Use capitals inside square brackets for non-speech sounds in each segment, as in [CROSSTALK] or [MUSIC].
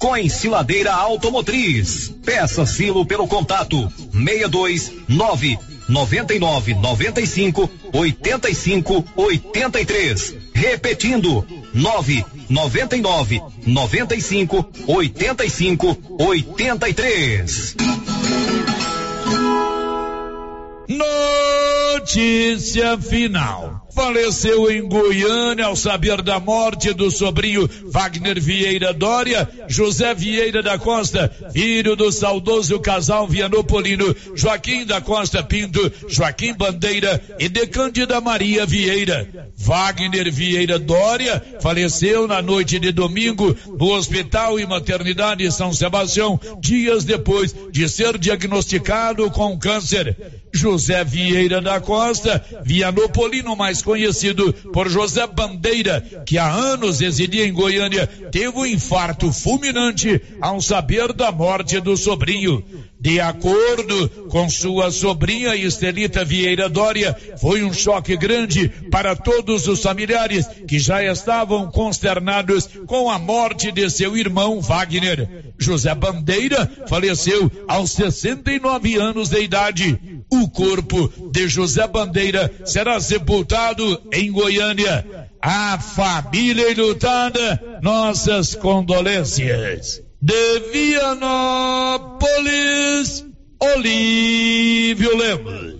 com ensiladeira automotriz. Peça silo pelo contato 62 9 99 95 85 83. Repetindo 9 99 95 85 83. Notícia final. Faleceu em Goiânia ao saber da morte do sobrinho Wagner Vieira Dória, José Vieira da Costa, filho do saudoso casal Vianopolino, Joaquim da Costa Pinto, Joaquim Bandeira e de Cândida Maria Vieira. Wagner Vieira Dória faleceu na noite de domingo no Hospital e Maternidade São Sebastião, dias depois de ser diagnosticado com câncer. José Vieira da Costa, Vianopolino mais conhecido por José Bandeira, que há anos residia em Goiânia, teve um infarto fulminante ao saber da morte do sobrinho. De acordo com sua sobrinha Estelita Vieira Dória, foi um choque grande para todos os familiares que já estavam consternados com a morte de seu irmão Wagner. José Bandeira faleceu aos 69 anos de idade. O corpo de José Bandeira será sepultado em Goiânia. A família enlutada, nossas condolências de Vianópolis, Olívio Lemos.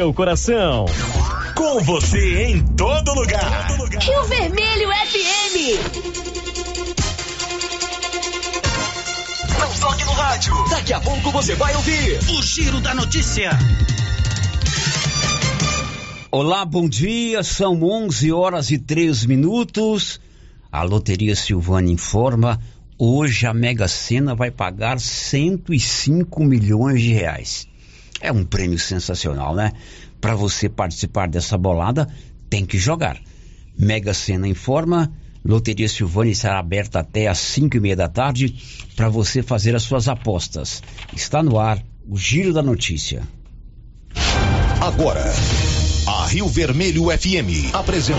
seu coração. Com você em todo lugar. Rio Vermelho FM. Não toque no rádio. Daqui a pouco você vai ouvir o Giro da Notícia. Olá, bom dia. São 11 horas e 3 minutos. A Loteria Silvana informa: hoje a Mega Sena vai pagar 105 milhões de reais. É um prêmio sensacional, né? Para você participar dessa bolada, tem que jogar. Mega Sena informa. Loteria Silvânia estará aberta até às 5 e meia da tarde para você fazer as suas apostas. Está no ar o Giro da Notícia. Agora, a Rio Vermelho FM apresenta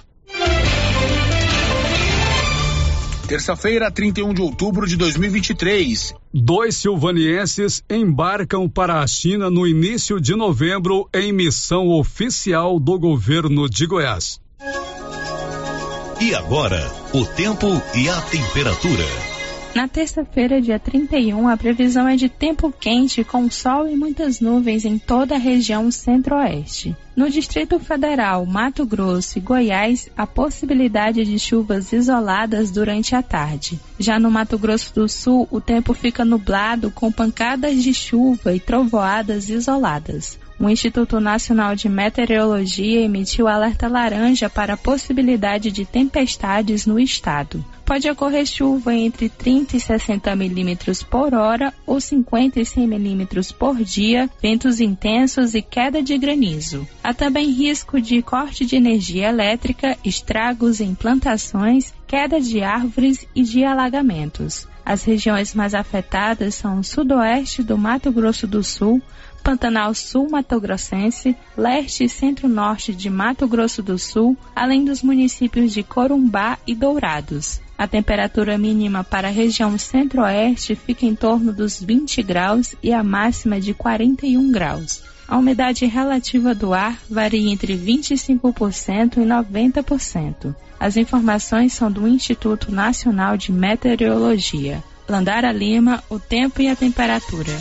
Terça-feira, 31 de outubro de 2023. Dois silvanienses embarcam para a China no início de novembro em missão oficial do governo de Goiás. E agora, o tempo e a temperatura. Na terça-feira, dia 31, a previsão é de tempo quente com sol e muitas nuvens em toda a região centro-oeste. No Distrito Federal, Mato Grosso e Goiás, a possibilidade de chuvas isoladas durante a tarde. Já no Mato Grosso do Sul, o tempo fica nublado com pancadas de chuva e trovoadas isoladas o Instituto Nacional de Meteorologia emitiu alerta laranja para a possibilidade de tempestades no estado. Pode ocorrer chuva entre 30 e 60 milímetros por hora ou 50 e 100 milímetros por dia, ventos intensos e queda de granizo. Há também risco de corte de energia elétrica, estragos em plantações, queda de árvores e de alagamentos. As regiões mais afetadas são o sudoeste do Mato Grosso do Sul, Pantanal Sul Mato Grossense, leste e centro-norte de Mato Grosso do Sul, além dos municípios de Corumbá e Dourados. A temperatura mínima para a região centro-oeste fica em torno dos 20 graus e a máxima de 41 graus. A umidade relativa do ar varia entre 25% e 90%. As informações são do Instituto Nacional de Meteorologia. Landara Lima, o tempo e a temperatura.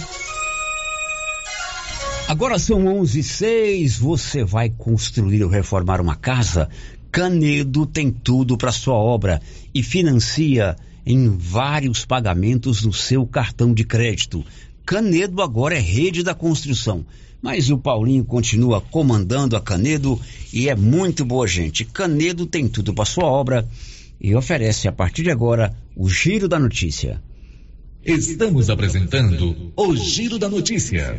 Agora são 11 h Você vai construir ou reformar uma casa? Canedo tem tudo para sua obra e financia em vários pagamentos no seu cartão de crédito. Canedo agora é rede da construção. Mas o Paulinho continua comandando a Canedo e é muito boa gente. Canedo tem tudo para sua obra e oferece a partir de agora o Giro da Notícia. Estamos apresentando o Giro da Notícia.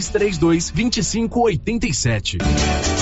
3332 2587.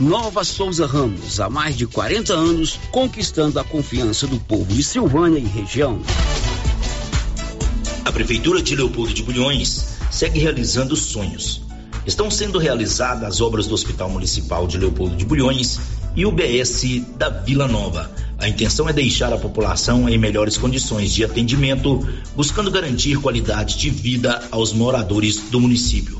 Nova Souza Ramos, há mais de 40 anos, conquistando a confiança do povo de Silvânia e região. A Prefeitura de Leopoldo de Bulhões segue realizando sonhos. Estão sendo realizadas as obras do Hospital Municipal de Leopoldo de Bulhões e o BS da Vila Nova. A intenção é deixar a população em melhores condições de atendimento, buscando garantir qualidade de vida aos moradores do município.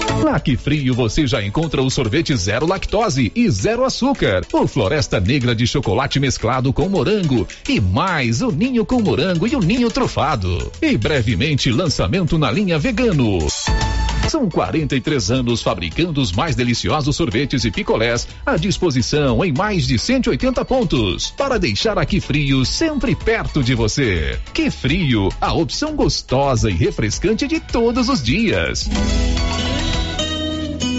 Na Frio você já encontra o sorvete zero lactose e zero açúcar, o Floresta Negra de chocolate mesclado com morango e mais o ninho com morango e o ninho trufado. E brevemente lançamento na linha vegano. São 43 anos fabricando os mais deliciosos sorvetes e picolés à disposição em mais de 180 pontos para deixar aqui frio sempre perto de você. Que frio, a opção gostosa e refrescante de todos os dias.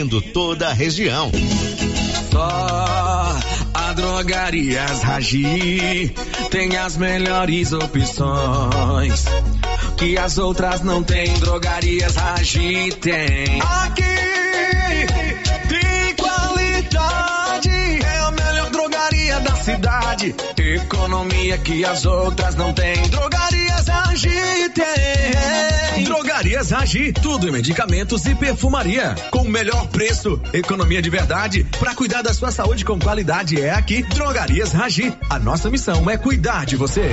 atendendo toda a região. Só a Drogarias Ragi tem as melhores opções que as outras não têm. Drogarias Ragi tem. Aqui da cidade. Economia que as outras não têm. Drogarias Ragi tem. Drogarias Ragi, tudo em medicamentos e perfumaria. Com o melhor preço, economia de verdade. Para cuidar da sua saúde com qualidade é aqui, Drogarias Ragi. A nossa missão é cuidar de você.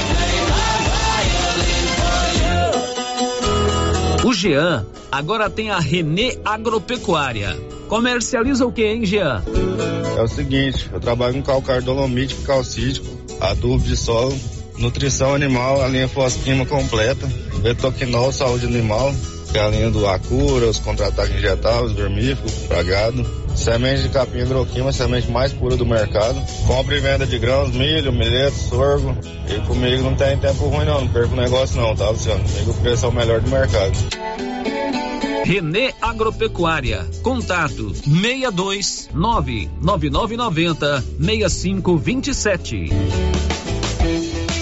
Jean agora tem a Renê Agropecuária. Comercializa o que, hein, Jean? É o seguinte, eu trabalho com calcário dolomítico, calcítico, adubo de solo, nutrição animal, a linha fosquima completa, betoquinol, saúde animal, que é a linha do Acura, os contra-ataques injetáveis, vermífugo, pragado, semente de capim hidroquima, semente mais pura do mercado, compra e venda de grãos, milho, milheto, sorgo, e comigo não tem tempo ruim não, não perco negócio não, tá Luciano? Comigo o preço é o melhor do mercado. Renê Agropecuária. Contato 62 99990 6527.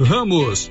Ramos,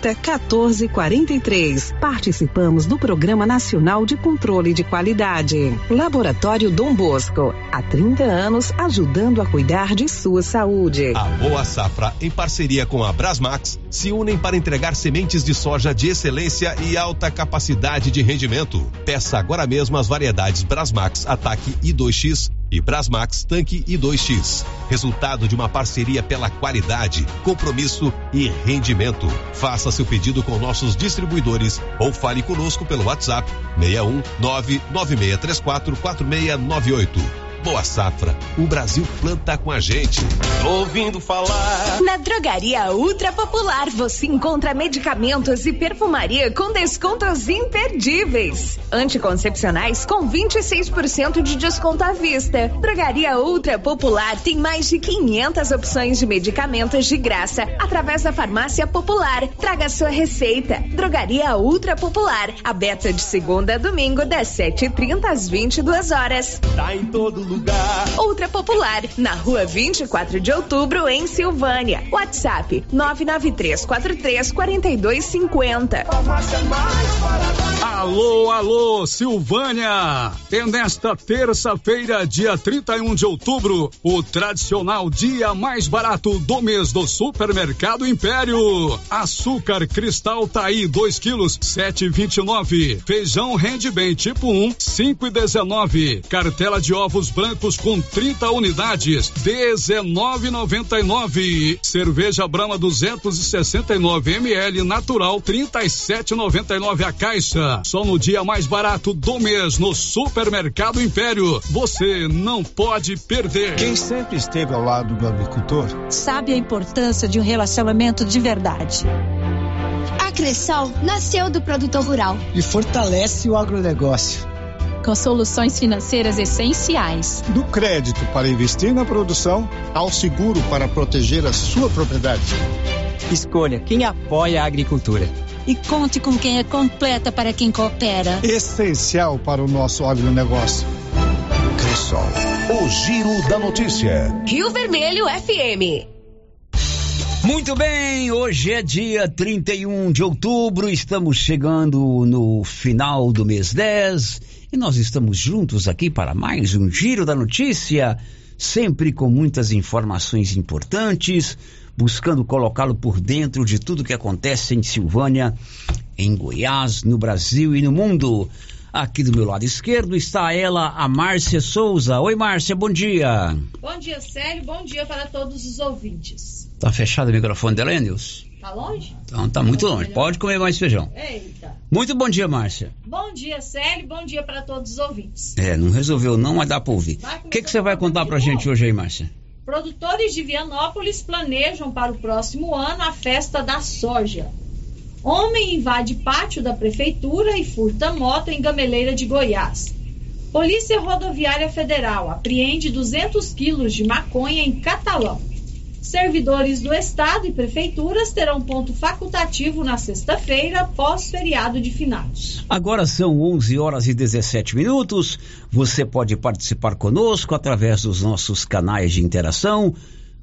14 43. Participamos do Programa Nacional de Controle de Qualidade. Laboratório Dom Bosco, há 30 anos ajudando a cuidar de sua saúde. A Boa Safra, em parceria com a Brasmax, se unem para entregar sementes de soja de excelência e alta capacidade de rendimento. Peça agora mesmo as variedades Brasmax Ataque I2X e Brasmax Tanque I2X. Resultado de uma parceria pela qualidade, compromisso e rendimento. Faça seu pedido com nossos distribuidores ou fale conosco pelo WhatsApp 61 99634 4698. Boa Safra, o Brasil planta com a gente. Ouvindo falar. Na Drogaria Ultra Popular você encontra medicamentos e perfumaria com descontos imperdíveis. Anticoncepcionais com 26% de desconto à vista. Drogaria Ultra Popular tem mais de 500 opções de medicamentos de graça através da Farmácia Popular. Traga sua receita. Drogaria Ultra Popular, aberta de segunda a domingo das 7h30 às 22 horas. Tá em todo lugar. Ultra Popular, na rua 24 de outubro, em Silvânia. WhatsApp 99343 4250. Alô, Alô, Silvânia! É nesta terça-feira, dia 31 de outubro, o tradicional dia mais barato do mês do Supermercado Império. Açúcar cristal Taí 2 quilos, 7,29. Feijão rende bem tipo 1, 5,19. Cartela de ovos brancos com 30 unidades, 19,99. Cerveja Brahma 269 ml natural, 37,99 a caixa. Só no dia mais barato do mês no Supermercado Império. Você não pode perder. Quem sempre esteve ao lado do agricultor sabe a importância de um relacionamento de verdade. A Cressol nasceu do produtor rural e fortalece o agronegócio. Com soluções financeiras essenciais. Do crédito para investir na produção ao seguro para proteger a sua propriedade. Escolha quem apoia a agricultura. E conte com quem é completa para quem coopera. Essencial para o nosso agronegócio. Cressol, o giro da notícia. Rio Vermelho FM. Muito bem, hoje é dia 31 de outubro, estamos chegando no final do mês 10 e nós estamos juntos aqui para mais um Giro da Notícia, sempre com muitas informações importantes, buscando colocá-lo por dentro de tudo que acontece em Silvânia, em Goiás, no Brasil e no mundo. Aqui do meu lado esquerdo está ela, a Márcia Souza. Oi, Márcia, bom dia. Bom dia, Célio. Bom dia para todos os ouvintes. Tá fechado o microfone dela, Nilson? Tá longe? Então tá muito longe. Pode comer mais feijão. Eita. Muito bom dia, Márcia. Bom dia, Célio. Bom dia para todos os ouvintes. É, não resolveu não, mas dá pra ouvir. O que, que você vai contar pra gente hoje aí, Márcia? Produtores de Vianópolis planejam para o próximo ano a festa da soja. Homem invade pátio da prefeitura e furta moto em Gameleira de Goiás. Polícia Rodoviária Federal apreende 200 quilos de maconha em Catalão. Servidores do Estado e prefeituras terão ponto facultativo na sexta-feira, pós-feriado de finados. Agora são 11 horas e 17 minutos. Você pode participar conosco através dos nossos canais de interação.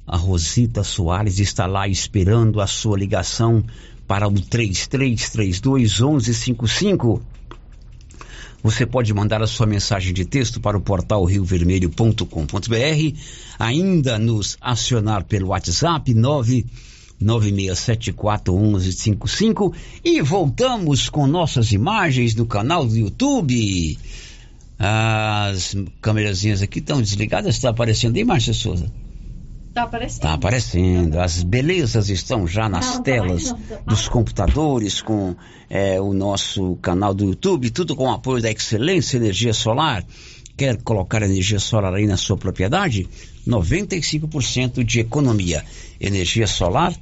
A Rosita Soares está lá esperando a sua ligação para o 3332 1155. Você pode mandar a sua mensagem de texto para o portal riovermelho.com.br, ainda nos acionar pelo WhatsApp 996741155 e voltamos com nossas imagens no canal do YouTube. As câmerazinhas aqui estão desligadas, está aparecendo aí, Márcia Souza? Tá aparecendo. Está aparecendo. As belezas estão já nas Não, telas tá mais não, tá dos computadores, com é, o nosso canal do YouTube, tudo com o apoio da Excelência Energia Solar. Quer colocar energia solar aí na sua propriedade? 95% de economia. Energia solar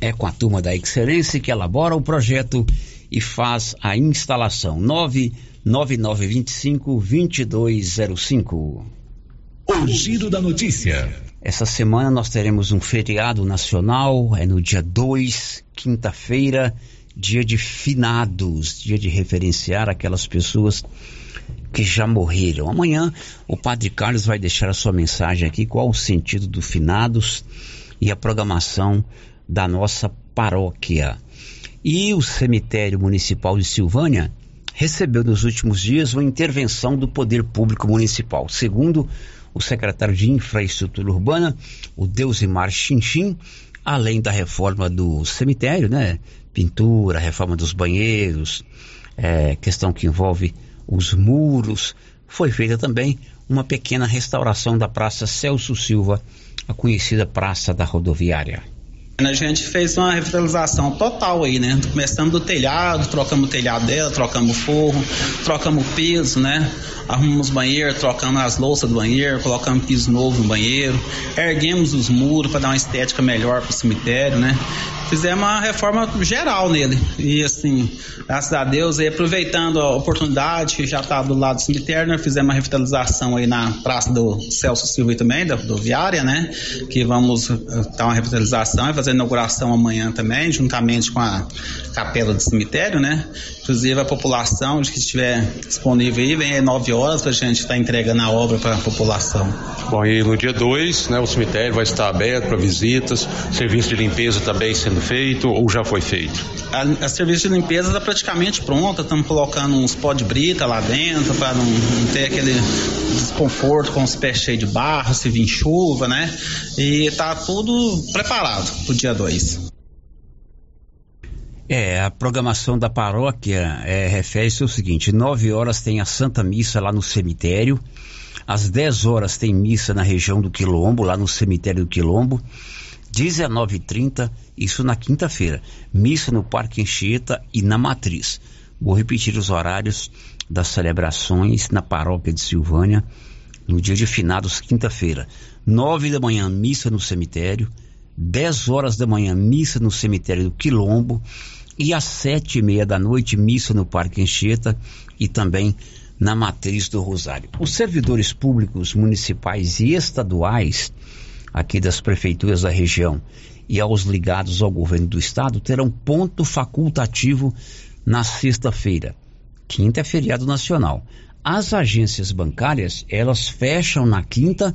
é com a turma da Excelência que elabora o projeto e faz a instalação. 99925 2205. O giro da notícia. Essa semana nós teremos um feriado nacional, é no dia 2, quinta-feira, dia de finados, dia de referenciar aquelas pessoas que já morreram. Amanhã o Padre Carlos vai deixar a sua mensagem aqui, qual o sentido do finados e a programação da nossa paróquia. E o cemitério municipal de Silvânia recebeu nos últimos dias uma intervenção do poder público municipal. Segundo o secretário de Infraestrutura Urbana, o Deusimar Chinchim, além da reforma do cemitério, né? Pintura, reforma dos banheiros, é, questão que envolve os muros, foi feita também uma pequena restauração da Praça Celso Silva, a conhecida Praça da Rodoviária. A gente fez uma revitalização total aí, né? Começando do telhado, trocamos o telhado dela, trocamos o forro, trocamos o piso, né? Arrumamos banheiro, trocamos as louças do banheiro, colocamos piso novo no banheiro, erguemos os muros para dar uma estética melhor para o cemitério, né? Fizemos uma reforma geral nele. E assim, graças a Deus, aí aproveitando a oportunidade que já está do lado do cemitério, nós fizemos uma revitalização aí na praça do Celso Silva também, da rodoviária, né? Que vamos dar uma revitalização e fazer fazer a inauguração amanhã também, juntamente com a capela do cemitério, né? Inclusive a população que estiver disponível aí, vem às 9 horas para a gente estar tá entregando a obra para a população. Bom, e no dia 2, né, o cemitério vai estar aberto para visitas, serviço de limpeza também sendo feito ou já foi feito? A, a serviço de limpeza está praticamente pronta, estamos colocando uns pó de brita lá dentro para não, não, ter aquele desconforto com os pés cheios de barro, se vir chuva, né? E está tudo preparado dia 2. É, a programação da paróquia é, refere-se ao seguinte: 9 horas tem a Santa Missa lá no cemitério, às 10 horas tem missa na região do Quilombo, lá no cemitério do Quilombo, 19h30, isso na quinta-feira, missa no Parque Encheta e na Matriz. Vou repetir os horários das celebrações na paróquia de Silvânia, no dia de finados, quinta-feira. 9 da manhã, missa no cemitério, 10 horas da manhã, missa no cemitério do Quilombo, e às sete e meia da noite, missa no Parque Encheta e também na Matriz do Rosário. Os servidores públicos municipais e estaduais aqui das prefeituras da região e aos ligados ao governo do estado terão ponto facultativo na sexta-feira. Quinta é feriado nacional. As agências bancárias, elas fecham na quinta,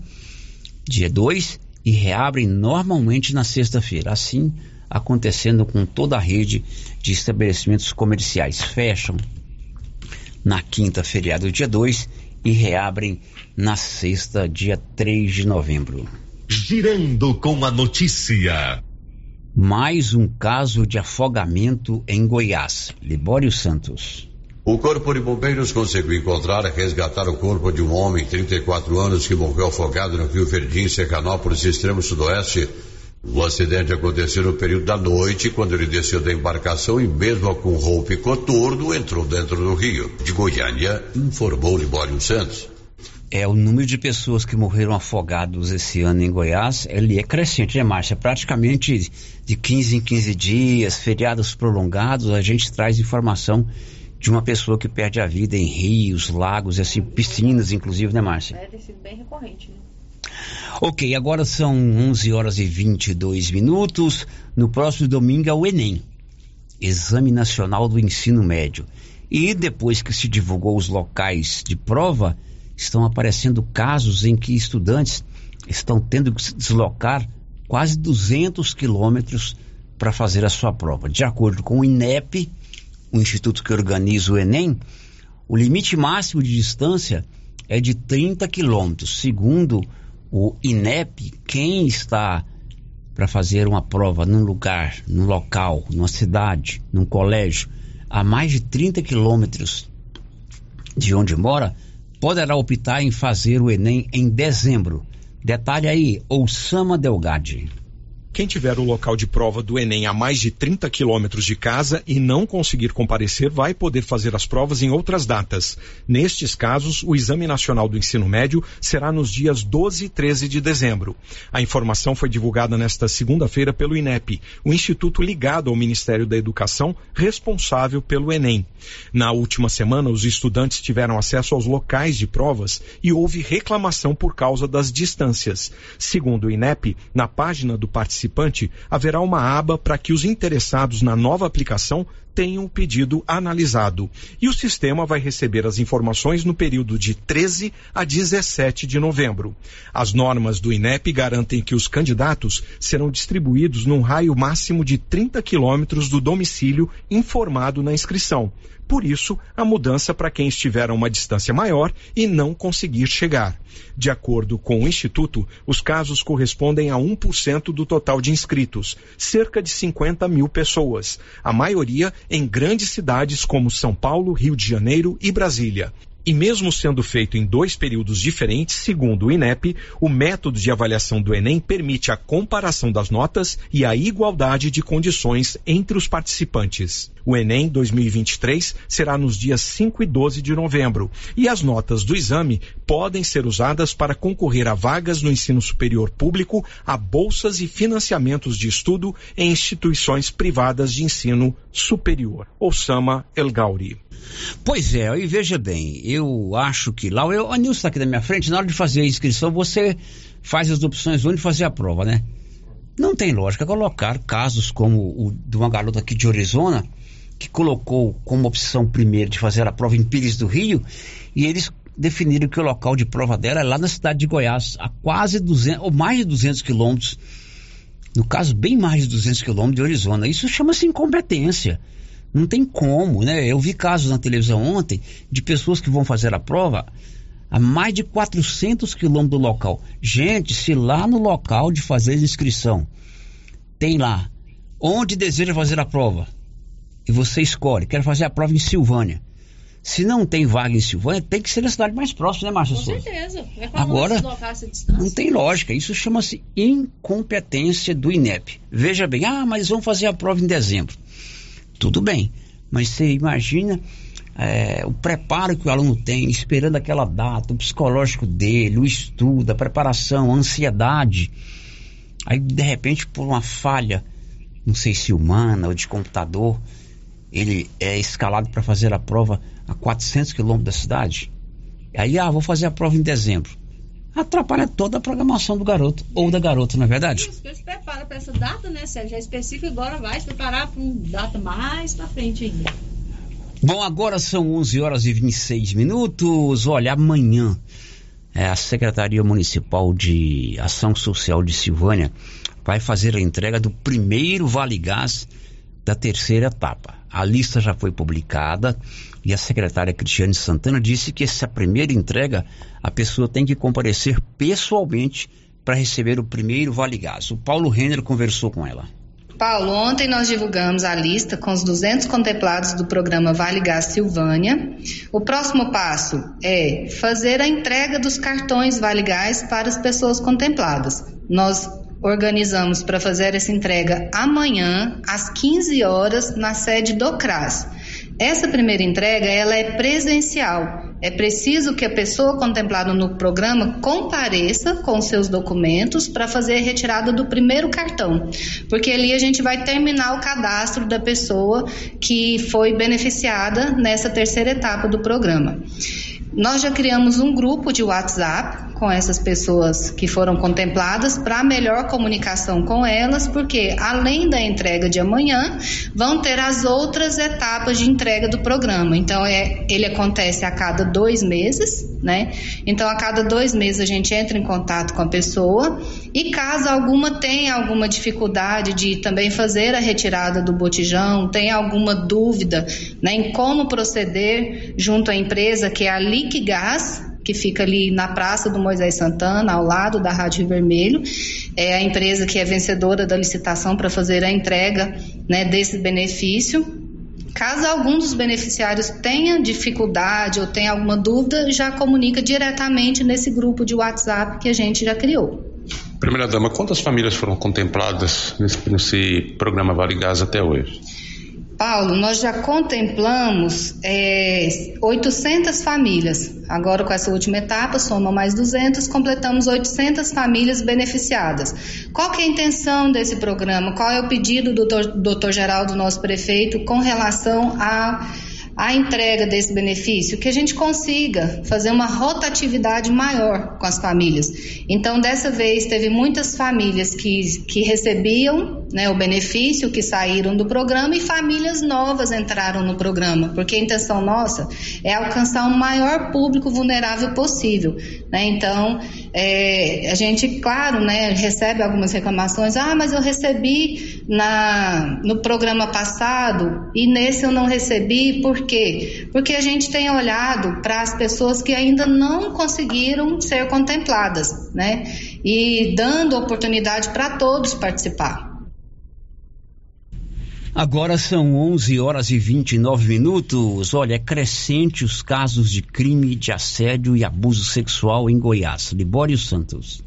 dia 2, e reabrem normalmente na sexta-feira. Assim, acontecendo com toda a rede de estabelecimentos comerciais. Fecham na quinta, feriado dia 2, e reabrem na sexta, dia 3 de novembro. Girando com a notícia. Mais um caso de afogamento em Goiás. Libório Santos. O Corpo de Bombeiros conseguiu encontrar e resgatar o corpo de um homem de 34 anos que morreu afogado no Rio Verdim, Secanópolis, extremo sudoeste, o acidente aconteceu no período da noite, quando ele desceu da embarcação e, mesmo com roupa e coturno, entrou dentro do rio. De Goiânia, informou Libório Santos. É, o número de pessoas que morreram afogados esse ano em Goiás, ele é crescente, né, Márcia? Praticamente de 15 em 15 dias, feriados prolongados, a gente traz informação de uma pessoa que perde a vida em rios, lagos, assim, piscinas, inclusive, né, Márcia? É, tem sido bem recorrente, né? Ok, agora são 11 horas e 22 minutos. No próximo domingo é o Enem, Exame Nacional do Ensino Médio. E depois que se divulgou os locais de prova, estão aparecendo casos em que estudantes estão tendo que se deslocar quase 200 quilômetros para fazer a sua prova. De acordo com o INEP, o instituto que organiza o Enem, o limite máximo de distância é de 30 quilômetros, segundo o INEP, quem está para fazer uma prova num lugar, num local, numa cidade, num colégio, a mais de 30 quilômetros de onde mora, poderá optar em fazer o Enem em dezembro. Detalhe aí, Oussama Delgade. Quem tiver o local de prova do Enem a mais de 30 quilômetros de casa e não conseguir comparecer vai poder fazer as provas em outras datas. Nestes casos, o Exame Nacional do Ensino Médio será nos dias 12 e 13 de dezembro. A informação foi divulgada nesta segunda-feira pelo INEP, o instituto ligado ao Ministério da Educação responsável pelo Enem. Na última semana, os estudantes tiveram acesso aos locais de provas e houve reclamação por causa das distâncias. Segundo o INEP, na página do participante participante, haverá uma aba para que os interessados na nova aplicação tenham o pedido analisado. E o sistema vai receber as informações no período de 13 a 17 de novembro. As normas do INEP garantem que os candidatos serão distribuídos num raio máximo de 30 quilômetros do domicílio informado na inscrição. Por isso, a mudança para quem estiver a uma distância maior e não conseguir chegar. De acordo com o Instituto, os casos correspondem a 1% do total de inscritos, cerca de 50 mil pessoas, a maioria em grandes cidades como São Paulo, Rio de Janeiro e Brasília. E mesmo sendo feito em dois períodos diferentes, segundo o INEP, o método de avaliação do Enem permite a comparação das notas e a igualdade de condições entre os participantes. O Enem 2023 será nos dias 5 e 12 de novembro, e as notas do exame podem ser usadas para concorrer a vagas no ensino superior público, a bolsas e financiamentos de estudo em instituições privadas de ensino superior. Osama El Gauri. Pois é, e veja bem, eu acho que lá, eu, a Nilson está aqui na minha frente, na hora de fazer a inscrição, você faz as opções onde fazer a prova, né? Não tem lógica colocar casos como o de uma garota aqui de Arizona, que colocou como opção primeiro de fazer a prova em Pires do Rio, e eles definiram que o local de prova dela é lá na cidade de Goiás, a quase 200, ou mais de 200 quilômetros, no caso, bem mais de 200 quilômetros de Arizona. Isso chama-se incompetência. Não tem como, né? Eu vi casos na televisão ontem de pessoas que vão fazer a prova a mais de 400 quilômetros do local. Gente, se lá no local de fazer a inscrição tem lá onde deseja fazer a prova e você escolhe, quero fazer a prova em Silvânia. Se não tem vaga em Silvânia, tem que ser na cidade mais próxima, né, Márcia Com Souza? certeza. É Agora. Não tem lógica. Isso chama-se incompetência do INEP. Veja bem, ah, mas vão fazer a prova em dezembro. Tudo bem, mas você imagina é, o preparo que o aluno tem, esperando aquela data, o psicológico dele, o estudo, a preparação, a ansiedade. Aí, de repente, por uma falha, não sei se humana ou de computador, ele é escalado para fazer a prova a 400 quilômetros da cidade. Aí, ah, vou fazer a prova em dezembro. Atrapalha toda a programação do garoto ou da garota, não é verdade? Isso, ele se prepara para essa data, né, Sérgio? Já é específico, agora vai se preparar para uma data mais para frente ainda. Bom, agora são 11 horas e 26 minutos. Olha, amanhã é, a Secretaria Municipal de Ação Social de Silvânia vai fazer a entrega do primeiro Vale Gás da terceira etapa. A lista já foi publicada e a secretária Cristiane Santana disse que essa primeira entrega a pessoa tem que comparecer pessoalmente para receber o primeiro Vale Gás. O Paulo Renner conversou com ela. Paulo, ontem nós divulgamos a lista com os 200 contemplados do programa Vale Gás Silvânia. O próximo passo é fazer a entrega dos cartões Vale Gás para as pessoas contempladas. Nós organizamos para fazer essa entrega amanhã às 15 horas na sede do CRAS. Essa primeira entrega ela é presencial. É preciso que a pessoa contemplada no programa compareça com seus documentos para fazer a retirada do primeiro cartão, porque ali a gente vai terminar o cadastro da pessoa que foi beneficiada nessa terceira etapa do programa. Nós já criamos um grupo de WhatsApp com essas pessoas que foram contempladas para melhor comunicação com elas, porque além da entrega de amanhã, vão ter as outras etapas de entrega do programa. Então, é, ele acontece a cada dois meses, né? Então, a cada dois meses a gente entra em contato com a pessoa e caso alguma tenha alguma dificuldade de também fazer a retirada do botijão, tenha alguma dúvida né, em como proceder junto à empresa que é a Liquigás, que fica ali na Praça do Moisés Santana, ao lado da Rádio Vermelho. É a empresa que é vencedora da licitação para fazer a entrega né, desse benefício. Caso algum dos beneficiários tenha dificuldade ou tenha alguma dúvida, já comunica diretamente nesse grupo de WhatsApp que a gente já criou. Primeira dama, quantas famílias foram contempladas nesse, nesse programa Vale Gás até hoje? Paulo, nós já contemplamos é, 800 famílias. Agora, com essa última etapa, soma mais 200, completamos 800 famílias beneficiadas. Qual que é a intenção desse programa? Qual é o pedido do doutor Geraldo, nosso prefeito, com relação a a entrega desse benefício, que a gente consiga fazer uma rotatividade maior com as famílias. Então, dessa vez, teve muitas famílias que, que recebiam né, o benefício, que saíram do programa, e famílias novas entraram no programa, porque a intenção nossa é alcançar o maior público vulnerável possível. Né? Então, é, a gente, claro, né, recebe algumas reclamações, ah, mas eu recebi na, no programa passado e nesse eu não recebi, por por quê? Porque a gente tem olhado para as pessoas que ainda não conseguiram ser contempladas, né? E dando oportunidade para todos participar. Agora são 11 horas e 29 minutos. Olha, é crescente os casos de crime de assédio e abuso sexual em Goiás. Libório Santos.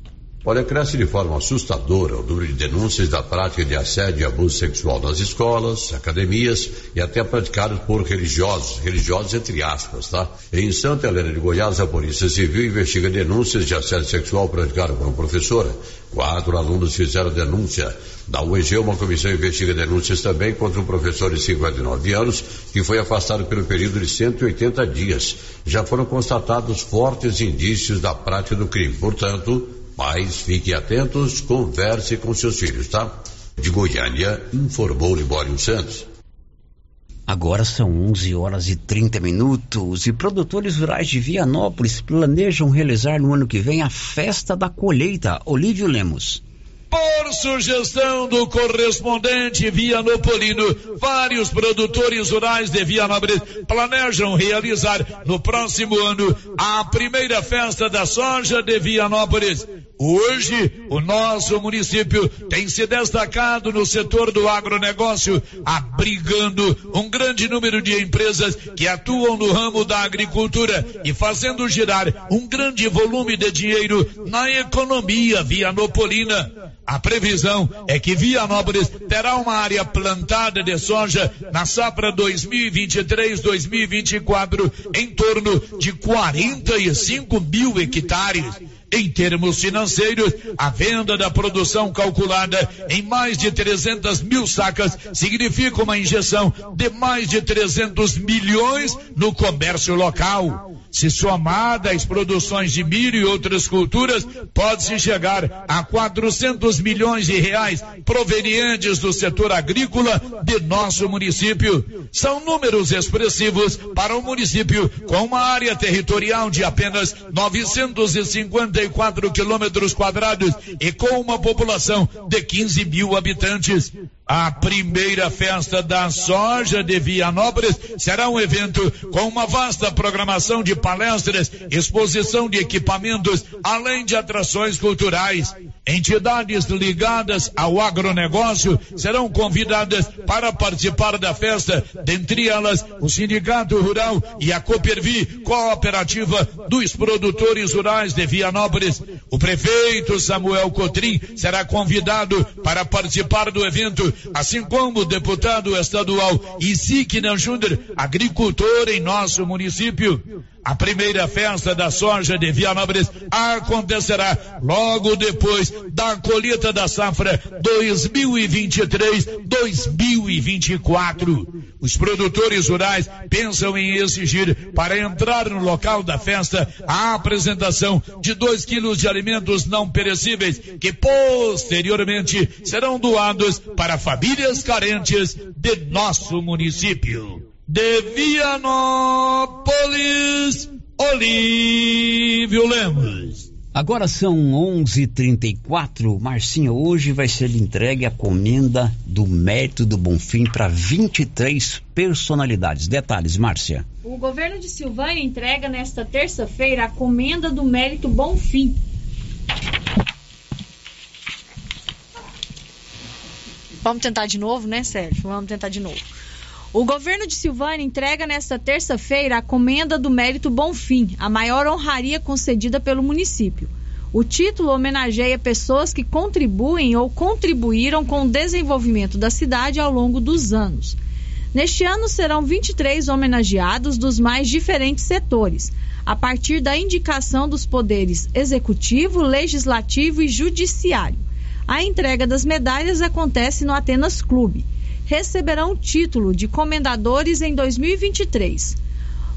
Olha, cresce de forma assustadora o número de denúncias da prática de assédio e abuso sexual nas escolas, academias e até praticados por religiosos, religiosos entre aspas, tá? Em Santa Helena de Goiás, a Polícia Civil investiga denúncias de assédio sexual praticado por uma professora. Quatro alunos fizeram denúncia. Da UEG, uma comissão investiga denúncias também contra um professor de 59 anos que foi afastado pelo período de 180 dias. Já foram constatados fortes indícios da prática do crime. Portanto, Pais, fiquem atentos, converse com seus filhos, tá? De Goiânia, informou Libório Santos. Agora são 11 horas e 30 minutos e produtores rurais de Vianópolis planejam realizar no ano que vem a festa da colheita. Olívio Lemos. Por sugestão do correspondente Vianopolino, vários produtores rurais de Vianópolis planejam realizar no próximo ano a primeira festa da soja de Vianópolis. Hoje, o nosso município tem se destacado no setor do agronegócio, abrigando um grande número de empresas que atuam no ramo da agricultura e fazendo girar um grande volume de dinheiro na economia vianopolina. A previsão é que Vianópolis terá uma área plantada de soja na safra 2023-2024 em torno de 45 mil hectares. Em termos financeiros, a venda da produção calculada em mais de 300 mil sacas significa uma injeção de mais de 300 milhões no comércio local. Se somada às produções de milho e outras culturas, pode-se chegar a 400 milhões de reais provenientes do setor agrícola de nosso município. São números expressivos para um município com uma área territorial de apenas 954 quilômetros quadrados e com uma população de 15 mil habitantes. A primeira festa da soja de Vianópolis será um evento com uma vasta programação de palestras, exposição de equipamentos, além de atrações culturais. Entidades ligadas ao agronegócio serão convidadas para participar da festa, dentre elas o Sindicato Rural e a Coopervi, Cooperativa dos Produtores Rurais de Vianópolis. O prefeito Samuel Cotrim será convidado para participar do evento assim como o deputado estadual Isignan Júnior, agricultor em nosso município. A primeira festa da soja de Vianópolis acontecerá logo depois da colheita da safra 2023-2024. Os produtores rurais pensam em exigir para entrar no local da festa a apresentação de 2 quilos de alimentos não perecíveis que posteriormente serão doados para famílias carentes de nosso município de Vianópolis, Olívio Lemos. Agora são 11:34. Marcinha, hoje vai ser entregue a comenda do Mérito do Bonfim para 23 personalidades. Detalhes, Márcia. O governo de Silvânia entrega nesta terça-feira a comenda do Mérito Bonfim. Vamos tentar de novo, né, Sérgio? Vamos tentar de novo. O governo de Silvânia entrega nesta terça-feira a comenda do Mérito Bonfim, a maior honraria concedida pelo município. O título homenageia pessoas que contribuem ou contribuíram com o desenvolvimento da cidade ao longo dos anos. Neste ano serão 23 homenageados dos mais diferentes setores, a partir da indicação dos poderes executivo, legislativo e judiciário. A entrega das medalhas acontece no Atenas Clube receberão o título de comendadores em 2023.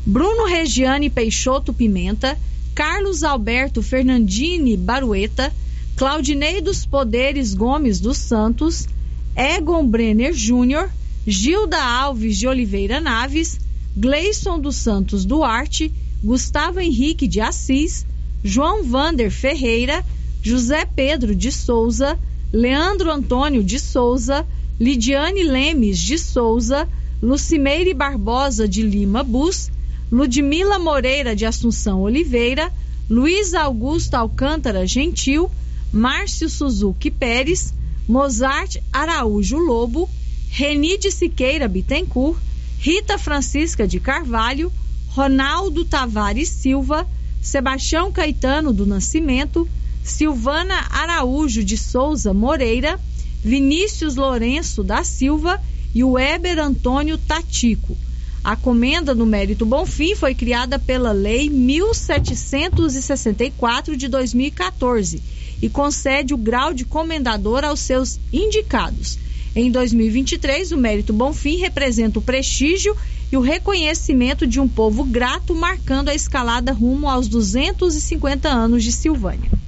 Bruno Regiane Peixoto Pimenta, Carlos Alberto Fernandini Barueta, Claudinei dos Poderes Gomes dos Santos, Egon Brenner Júnior, Gilda Alves de Oliveira Naves, Gleison dos Santos Duarte, Gustavo Henrique de Assis, João Vander Ferreira, José Pedro de Souza, Leandro Antônio de Souza, Lidiane Lemes de Souza, Lucimeire Barbosa de Lima Bus, Ludmila Moreira de Assunção Oliveira, Luiz Augusto Alcântara Gentil, Márcio Suzuki Pérez, Mozart Araújo Lobo, Reni de Siqueira Bittencourt, Rita Francisca de Carvalho, Ronaldo Tavares Silva, Sebastião Caetano do Nascimento, Silvana Araújo de Souza Moreira, Vinícius Lourenço da Silva e o Weber Antônio Tatico. A comenda no Mérito Bonfim foi criada pela Lei 1764 de 2014 e concede o grau de comendador aos seus indicados. Em 2023, o Mérito Bonfim representa o prestígio e o reconhecimento de um povo grato, marcando a escalada rumo aos 250 anos de Silvânia.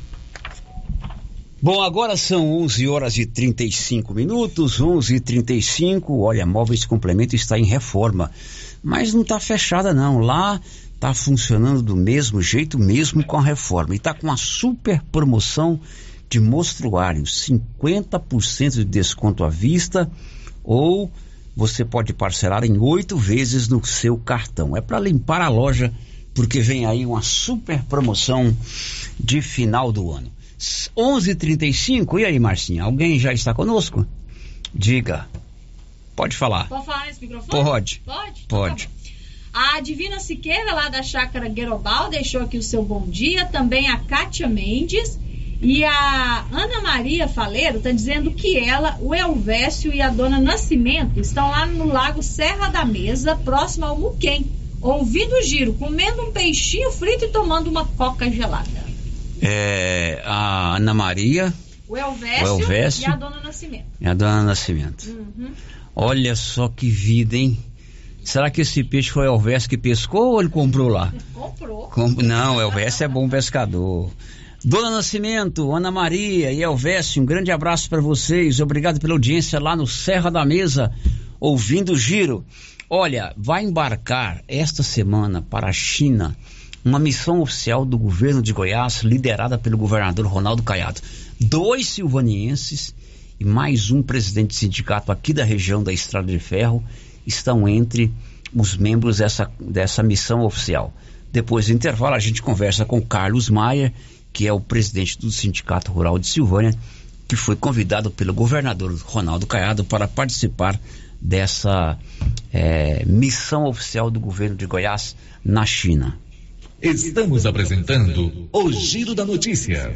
Bom, agora são 11 horas e 35 minutos, 11 e 35. Olha, Móveis Complemento está em reforma, mas não está fechada não. Lá está funcionando do mesmo jeito, mesmo com a reforma. E está com uma super promoção de mostruário, 50% de desconto à vista ou você pode parcelar em oito vezes no seu cartão. É para limpar a loja, porque vem aí uma super promoção de final do ano. 11:35 e aí, Marcinha? Alguém já está conosco? Diga. Pode falar. Pode falar nesse microfone? Pode. Pode? Pode. A Divina Siqueira, lá da Chácara Guerobal, deixou aqui o seu bom dia. Também a Kátia Mendes. E a Ana Maria Faleiro está dizendo que ela, o Elvésio e a dona Nascimento estão lá no Lago Serra da Mesa, próximo ao Muquem, ouvindo o giro, comendo um peixinho frito e tomando uma coca gelada. É, a Ana Maria. O Elvésio, O Elvésio. e a dona Nascimento. e a dona Nascimento. Uhum. Olha só que vida, hein? Será que esse peixe foi o Elvésio que pescou ou ele comprou lá? Comprou. Com- Não, Elvésio é bom pescador. Dona Nascimento, Ana Maria e Elvésio, um grande abraço para vocês. Obrigado pela audiência lá no Serra da Mesa, ouvindo o giro. Olha, vai embarcar esta semana para a China uma missão oficial do governo de Goiás, liderada pelo governador Ronaldo Caiado. Dois silvanienses e mais um presidente de sindicato aqui da região da Estrada de Ferro estão entre os membros dessa, dessa missão oficial. Depois do intervalo, a gente conversa com Carlos Maia, que é o presidente do Sindicato Rural de Silvânia, que foi convidado pelo governador Ronaldo Caiado para participar dessa eh, missão oficial do governo de Goiás na China. Estamos apresentando o Giro da Notícia.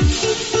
Thank you.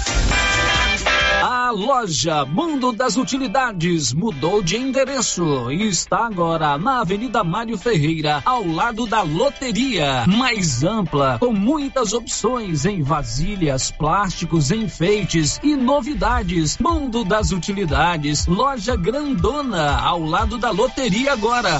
09 52. Alô Loja Mundo das Utilidades mudou de endereço e está agora na Avenida Mário Ferreira, ao lado da loteria. Mais ampla, com muitas opções em vasilhas, plásticos, enfeites e novidades. Mundo das Utilidades, loja grandona, ao lado da loteria agora.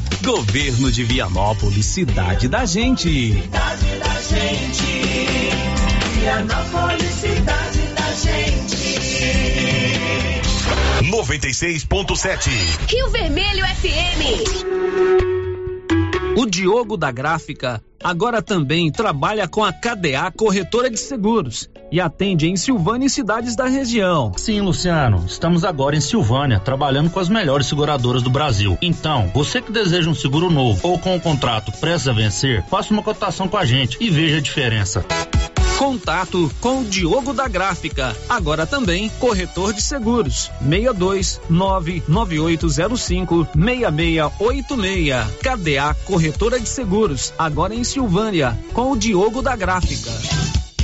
Governo de Vianópolis, cidade da gente. Cidade da gente. Vianópolis, cidade da gente. 96.7 Rio Vermelho FM. O Diogo da Gráfica agora também trabalha com a KDA Corretora de Seguros e atende em Silvânia e cidades da região. Sim, Luciano, estamos agora em Silvânia, trabalhando com as melhores seguradoras do Brasil. Então, você que deseja um seguro novo ou com o um contrato prestes a vencer, faça uma cotação com a gente e veja a diferença. Contato com o Diogo da Gráfica, agora também corretor de seguros. 62 99805 6686. KDA Corretora de Seguros, agora em Silvânia, com o Diogo da Gráfica.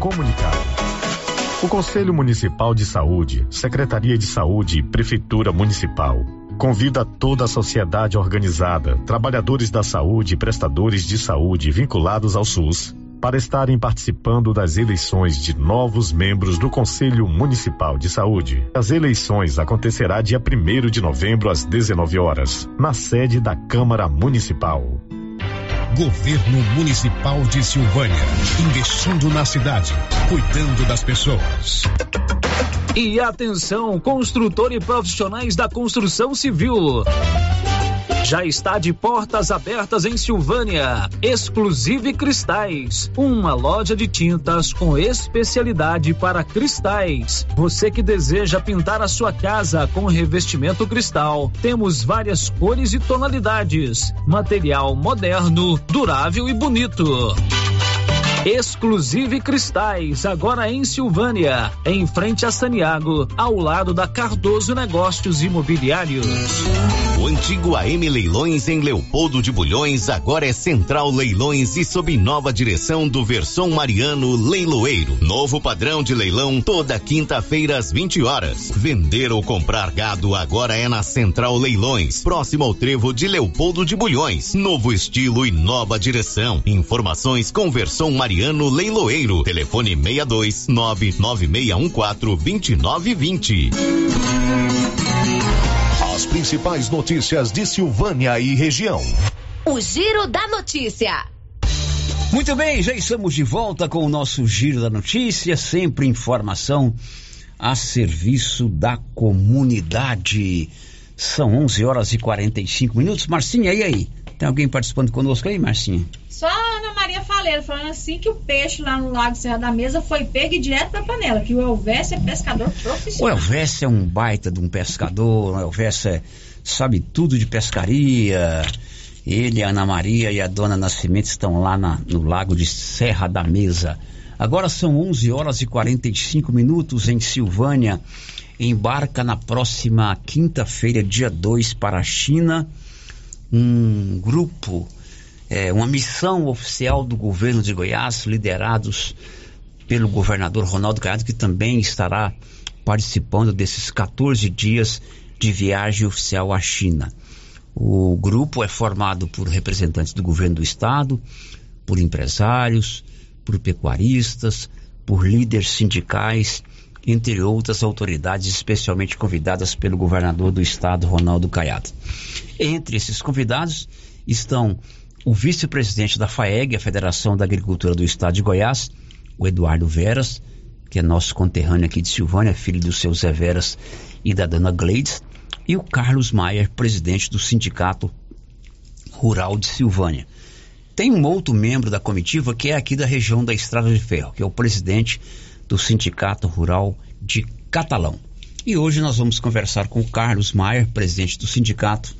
Comunicado. O Conselho Municipal de Saúde, Secretaria de Saúde e Prefeitura Municipal convida toda a sociedade organizada, trabalhadores da saúde e prestadores de saúde vinculados ao SUS, para estarem participando das eleições de novos membros do Conselho Municipal de Saúde. As eleições acontecerá dia 1 de novembro às 19 horas, na sede da Câmara Municipal. Governo Municipal de Silvânia. Investindo na cidade, cuidando das pessoas. E atenção, construtor e profissionais da construção civil. Já está de portas abertas em Silvânia. Exclusive Cristais, uma loja de tintas com especialidade para cristais. Você que deseja pintar a sua casa com revestimento cristal, temos várias cores e tonalidades. Material moderno, durável e bonito. Exclusive Cristais, agora em Silvânia, em frente a Saniago, ao lado da Cardoso Negócios Imobiliários. O antigo AM Leilões em Leopoldo de Bulhões agora é Central Leilões e sob nova direção do Verson Mariano Leiloeiro. Novo padrão de leilão toda quinta-feira às 20 horas. Vender ou comprar gado agora é na Central Leilões, próximo ao trevo de Leopoldo de Bulhões. Novo estilo e nova direção. Informações com Verson Mariano Leiloeiro. Telefone 62 99614 2920. As principais notícias de Silvânia e região. O Giro da Notícia. Muito bem, já estamos de volta com o nosso Giro da Notícia, sempre informação a serviço da comunidade. São 11 horas e 45 minutos. Marcinha, e aí? Tem alguém participando conosco aí, Marcinha? Só a Ana Maria Faleiro falando assim que o peixe lá no Lago Serra da Mesa foi pego e direto pra panela, que o Elvésio é pescador O profissional. Elvésio é um baita de um pescador, o Elvésio é- sabe tudo de pescaria. Ele, a Ana Maria e a Dona Nascimento estão lá na- no Lago de Serra da Mesa. Agora são 11 horas e 45 minutos em Silvânia. Embarca na próxima quinta-feira, dia 2, para a China, um grupo, é, uma missão oficial do governo de Goiás, liderados pelo governador Ronaldo Caiado, que também estará participando desses 14 dias de viagem oficial à China. O grupo é formado por representantes do governo do estado, por empresários, por pecuaristas, por líderes sindicais, entre outras autoridades especialmente convidadas pelo governador do estado, Ronaldo Caiado. Entre esses convidados estão o vice-presidente da FAEG, a Federação da Agricultura do Estado de Goiás, o Eduardo Veras, que é nosso conterrâneo aqui de Silvânia, filho do seu Zé Veras e da dona Gleides, e o Carlos Maier, presidente do Sindicato Rural de Silvânia. Tem um outro membro da comitiva que é aqui da região da Estrada de Ferro, que é o presidente do Sindicato Rural de Catalão. E hoje nós vamos conversar com o Carlos Maier, presidente do sindicato,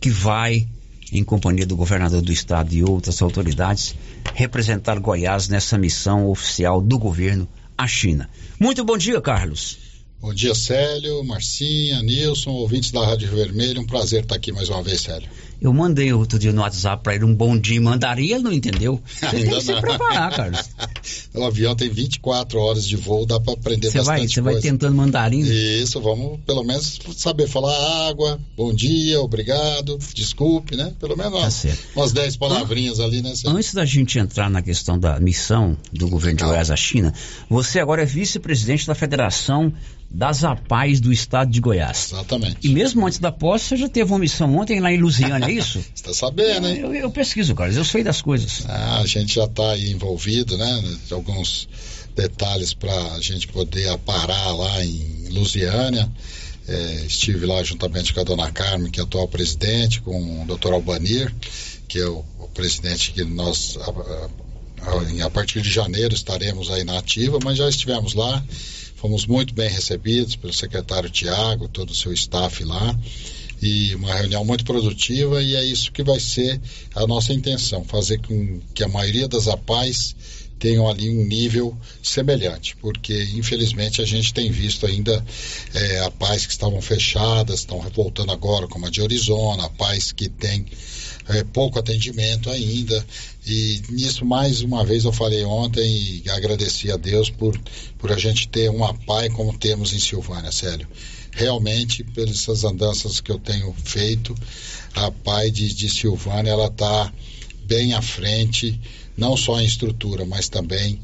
que vai, em companhia do governador do estado e outras autoridades, representar Goiás nessa missão oficial do governo à China. Muito bom dia, Carlos. Bom dia, Célio, Marcinha, Nilson, ouvintes da Rádio Vermelho. Um prazer estar aqui mais uma vez, Célio. Eu mandei outro dia no WhatsApp para ele um bom dia em mandarim, ele não entendeu. [LAUGHS] Você tem Ainda que se não. preparar, Carlos. [LAUGHS] O avião tem 24 horas de voo, dá para aprender Você vai, bastante você vai tentando mandarim. Isso, vamos pelo menos saber falar água, bom dia, obrigado, desculpe, né? Pelo menos Tá umas, certo. umas 10 palavrinhas ali, né, Célio? Antes da gente entrar na questão da missão do governo de Goiás à China, você agora é vice-presidente da Federação das APAES do estado de Goiás. Exatamente. E mesmo antes da posse, você já teve uma missão ontem lá em Lusiana, é isso? [LAUGHS] Você tá sabendo, hein? Eu, eu pesquiso, Carlos, eu sei das coisas. Ah, a gente já está aí envolvido, né? Alguns detalhes para a gente poder aparar lá em Lusiânia. É, estive lá juntamente com a dona Carmen, que é a atual presidente, com o doutor Albanir, que é o, o presidente que nós, a, a- a partir de janeiro, estaremos aí na ativa, mas já estivemos lá, fomos muito bem recebidos pelo secretário Tiago, todo o seu staff lá e uma reunião muito produtiva e é isso que vai ser a nossa intenção, fazer com que a maioria das APAES tenham ali um nível semelhante, porque infelizmente a gente tem visto ainda é, APAES que estavam fechadas, estão voltando agora, como a de Arizona, APAES que tem é, pouco atendimento ainda. E nisso, mais uma vez, eu falei ontem e agradeci a Deus por, por a gente ter uma PAI como temos em Silvânia, Célio. Realmente, pelas andanças que eu tenho feito, a PAI de, de Silvânia, ela está bem à frente, não só em estrutura, mas também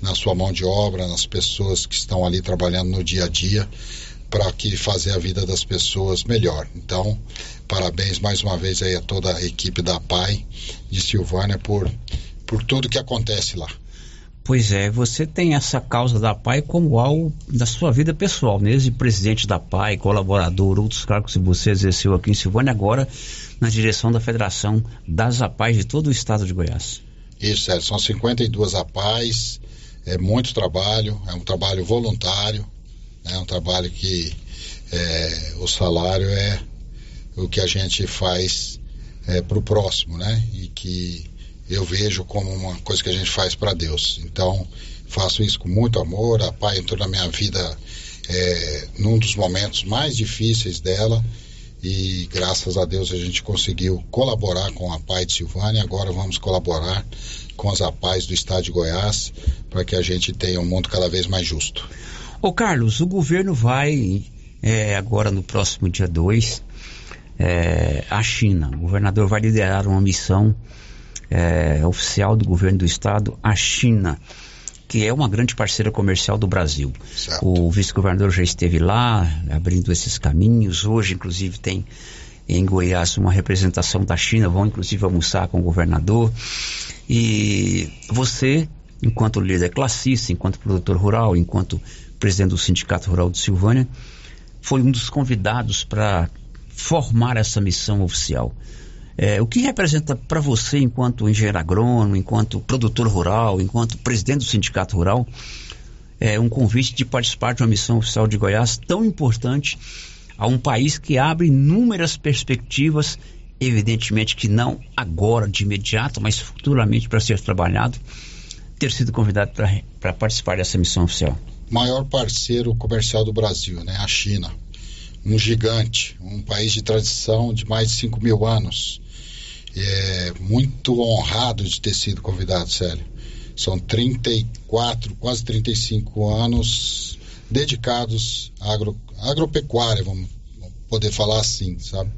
na sua mão de obra, nas pessoas que estão ali trabalhando no dia a dia para que fazer a vida das pessoas melhor. Então, parabéns mais uma vez aí a toda a equipe da PAI de Silvânia por, por tudo que acontece lá. Pois é, você tem essa causa da PAI como algo da sua vida pessoal, desde presidente da PAI, colaborador, outros cargos que você exerceu aqui em Silvânia, agora na direção da Federação das APAIs de todo o estado de Goiás. Isso, Sérgio, são 52 APAIs, é muito trabalho, é um trabalho voluntário, é um trabalho que é, o salário é o que a gente faz é, para o próximo, né? E que eu vejo como uma coisa que a gente faz para Deus. Então, faço isso com muito amor. A Pai entrou na minha vida é, num dos momentos mais difíceis dela e graças a Deus a gente conseguiu colaborar com a PAI de Silvânia. Agora vamos colaborar com as APAES do estado de Goiás para que a gente tenha um mundo cada vez mais justo. Ô Carlos, o governo vai é, agora no próximo dia 2 é, à China. O governador vai liderar uma missão é, oficial do governo do estado à China que é uma grande parceira comercial do Brasil. Certo. O vice-governador já esteve lá, abrindo esses caminhos. Hoje, inclusive, tem em Goiás uma representação da China, vão inclusive almoçar com o governador. E você, enquanto líder classista, enquanto produtor rural, enquanto presidente do Sindicato Rural de Silvânia, foi um dos convidados para formar essa missão oficial. É, o que representa para você, enquanto engenheiro agrônomo, enquanto produtor rural, enquanto presidente do sindicato rural, é, um convite de participar de uma missão oficial de Goiás tão importante a um país que abre inúmeras perspectivas, evidentemente que não agora de imediato, mas futuramente para ser trabalhado, ter sido convidado para participar dessa missão oficial? Maior parceiro comercial do Brasil, né? A China. Um gigante, um país de tradição de mais de 5 mil anos é, muito honrado de ter sido convidado, Célio. São 34, quase 35 anos dedicados à agro, agropecuária, vamos poder falar assim, sabe?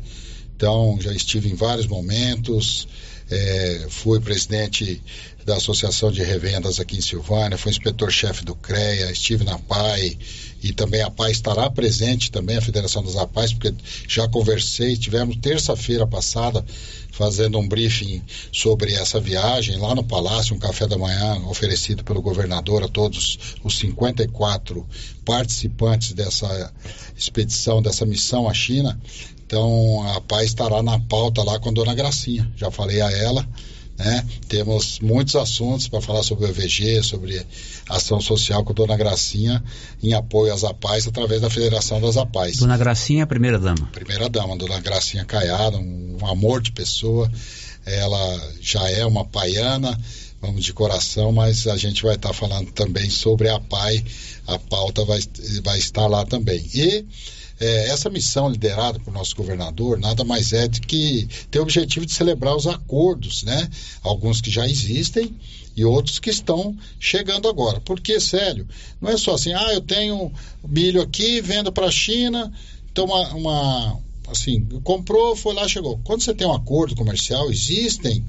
Então, já estive em vários momentos, é, fui presidente da Associação de Revendas aqui em Silvânia, fui inspetor-chefe do CREA, estive na PAI e também a PAI estará presente também, a Federação das APAIs, porque já conversei, tivemos terça-feira passada fazendo um briefing sobre essa viagem lá no Palácio, um café da manhã oferecido pelo governador a todos os 54 participantes dessa expedição, dessa missão à China. Então a PAI estará na pauta lá com a dona Gracinha. Já falei a ela né? Temos muitos assuntos para falar sobre o EVG, sobre ação social com a Dona Gracinha em apoio às APAES através da Federação das APAES. Dona Gracinha, primeira dama. Primeira dama, Dona Gracinha Caiada, um, um amor de pessoa. Ela já é uma paiana, vamos de coração, mas a gente vai estar tá falando também sobre a PAI. A pauta vai, vai estar lá também. E é, essa missão liderada por nosso governador nada mais é do que ter o objetivo de celebrar os acordos, né? Alguns que já existem e outros que estão chegando agora. Porque, sério, não é só assim, ah, eu tenho milho aqui, vendo para a China, então uma, uma assim, comprou, foi lá, chegou. Quando você tem um acordo comercial, existem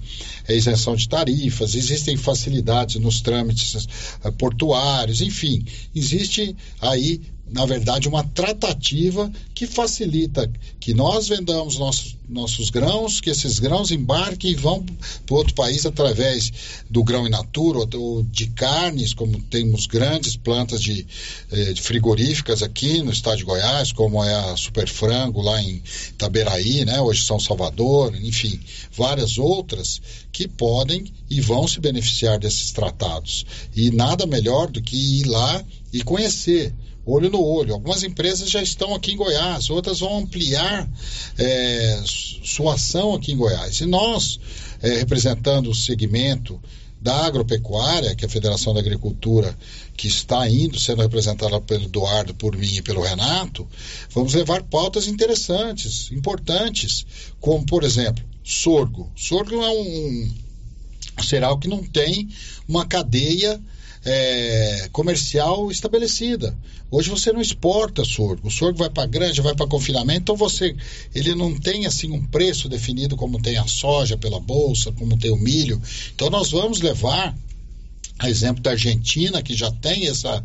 isenção de tarifas, existem facilidades nos trâmites é, portuários, enfim, existe aí na verdade, uma tratativa que facilita que nós vendamos nossos, nossos grãos, que esses grãos embarquem e vão para outro país através do grão in natura ou de carnes, como temos grandes plantas de, eh, de frigoríficas aqui no estado de Goiás, como é a Super Frango lá em Itaberaí, né? hoje São Salvador, enfim, várias outras que podem e vão se beneficiar desses tratados. E nada melhor do que ir lá e conhecer olho no olho. Algumas empresas já estão aqui em Goiás, outras vão ampliar é, sua ação aqui em Goiás. E nós, é, representando o segmento da agropecuária, que é a Federação da Agricultura, que está indo, sendo representada pelo Eduardo, por mim e pelo Renato, vamos levar pautas interessantes, importantes, como, por exemplo, sorgo. Sorgo é um cereal que não tem uma cadeia é, comercial estabelecida. Hoje você não exporta sorgo. O sorgo vai para granja, vai para confinamento, então você ele não tem assim um preço definido como tem a soja pela bolsa, como tem o milho. Então nós vamos levar a exemplo da Argentina, que já tem essa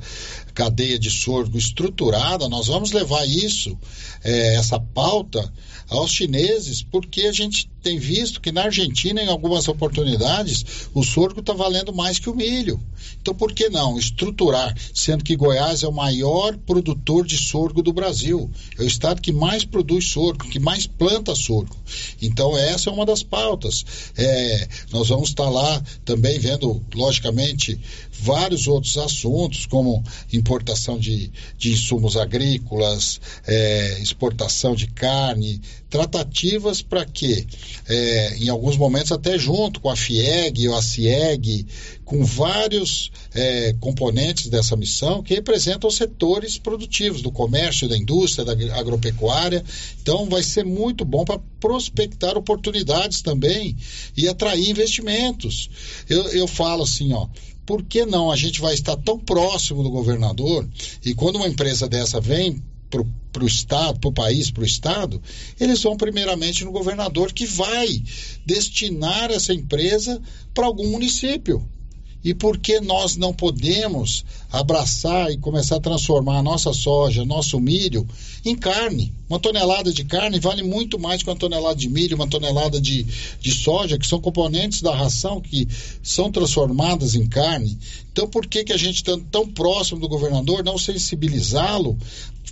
cadeia de sorgo estruturada, nós vamos levar isso, é, essa pauta, aos chineses, porque a gente tem visto que na Argentina, em algumas oportunidades, o sorgo está valendo mais que o milho. Então, por que não estruturar, sendo que Goiás é o maior produtor de sorgo do Brasil? É o estado que mais produz sorgo, que mais planta sorgo. Então, essa é uma das pautas. É, nós vamos estar lá também vendo, logicamente, vários outros assuntos, como importação de, de insumos agrícolas, é, exportação de carne, tratativas para que é, em alguns momentos até junto com a FIEG ou a CIEG, com vários é, componentes dessa missão que representam os setores produtivos do comércio, da indústria, da agropecuária. Então, vai ser muito bom para prospectar oportunidades também e atrair investimentos. Eu, eu falo assim, ó, por que não? A gente vai estar tão próximo do governador e quando uma empresa dessa vem para o Estado, para o país, para o Estado, eles vão primeiramente no governador que vai destinar essa empresa para algum município. E por que nós não podemos abraçar e começar a transformar a nossa soja, nosso milho em carne? Uma tonelada de carne vale muito mais que uma tonelada de milho, uma tonelada de, de soja, que são componentes da ração que são transformadas em carne. Então, por que, que a gente está tão próximo do governador não sensibilizá-lo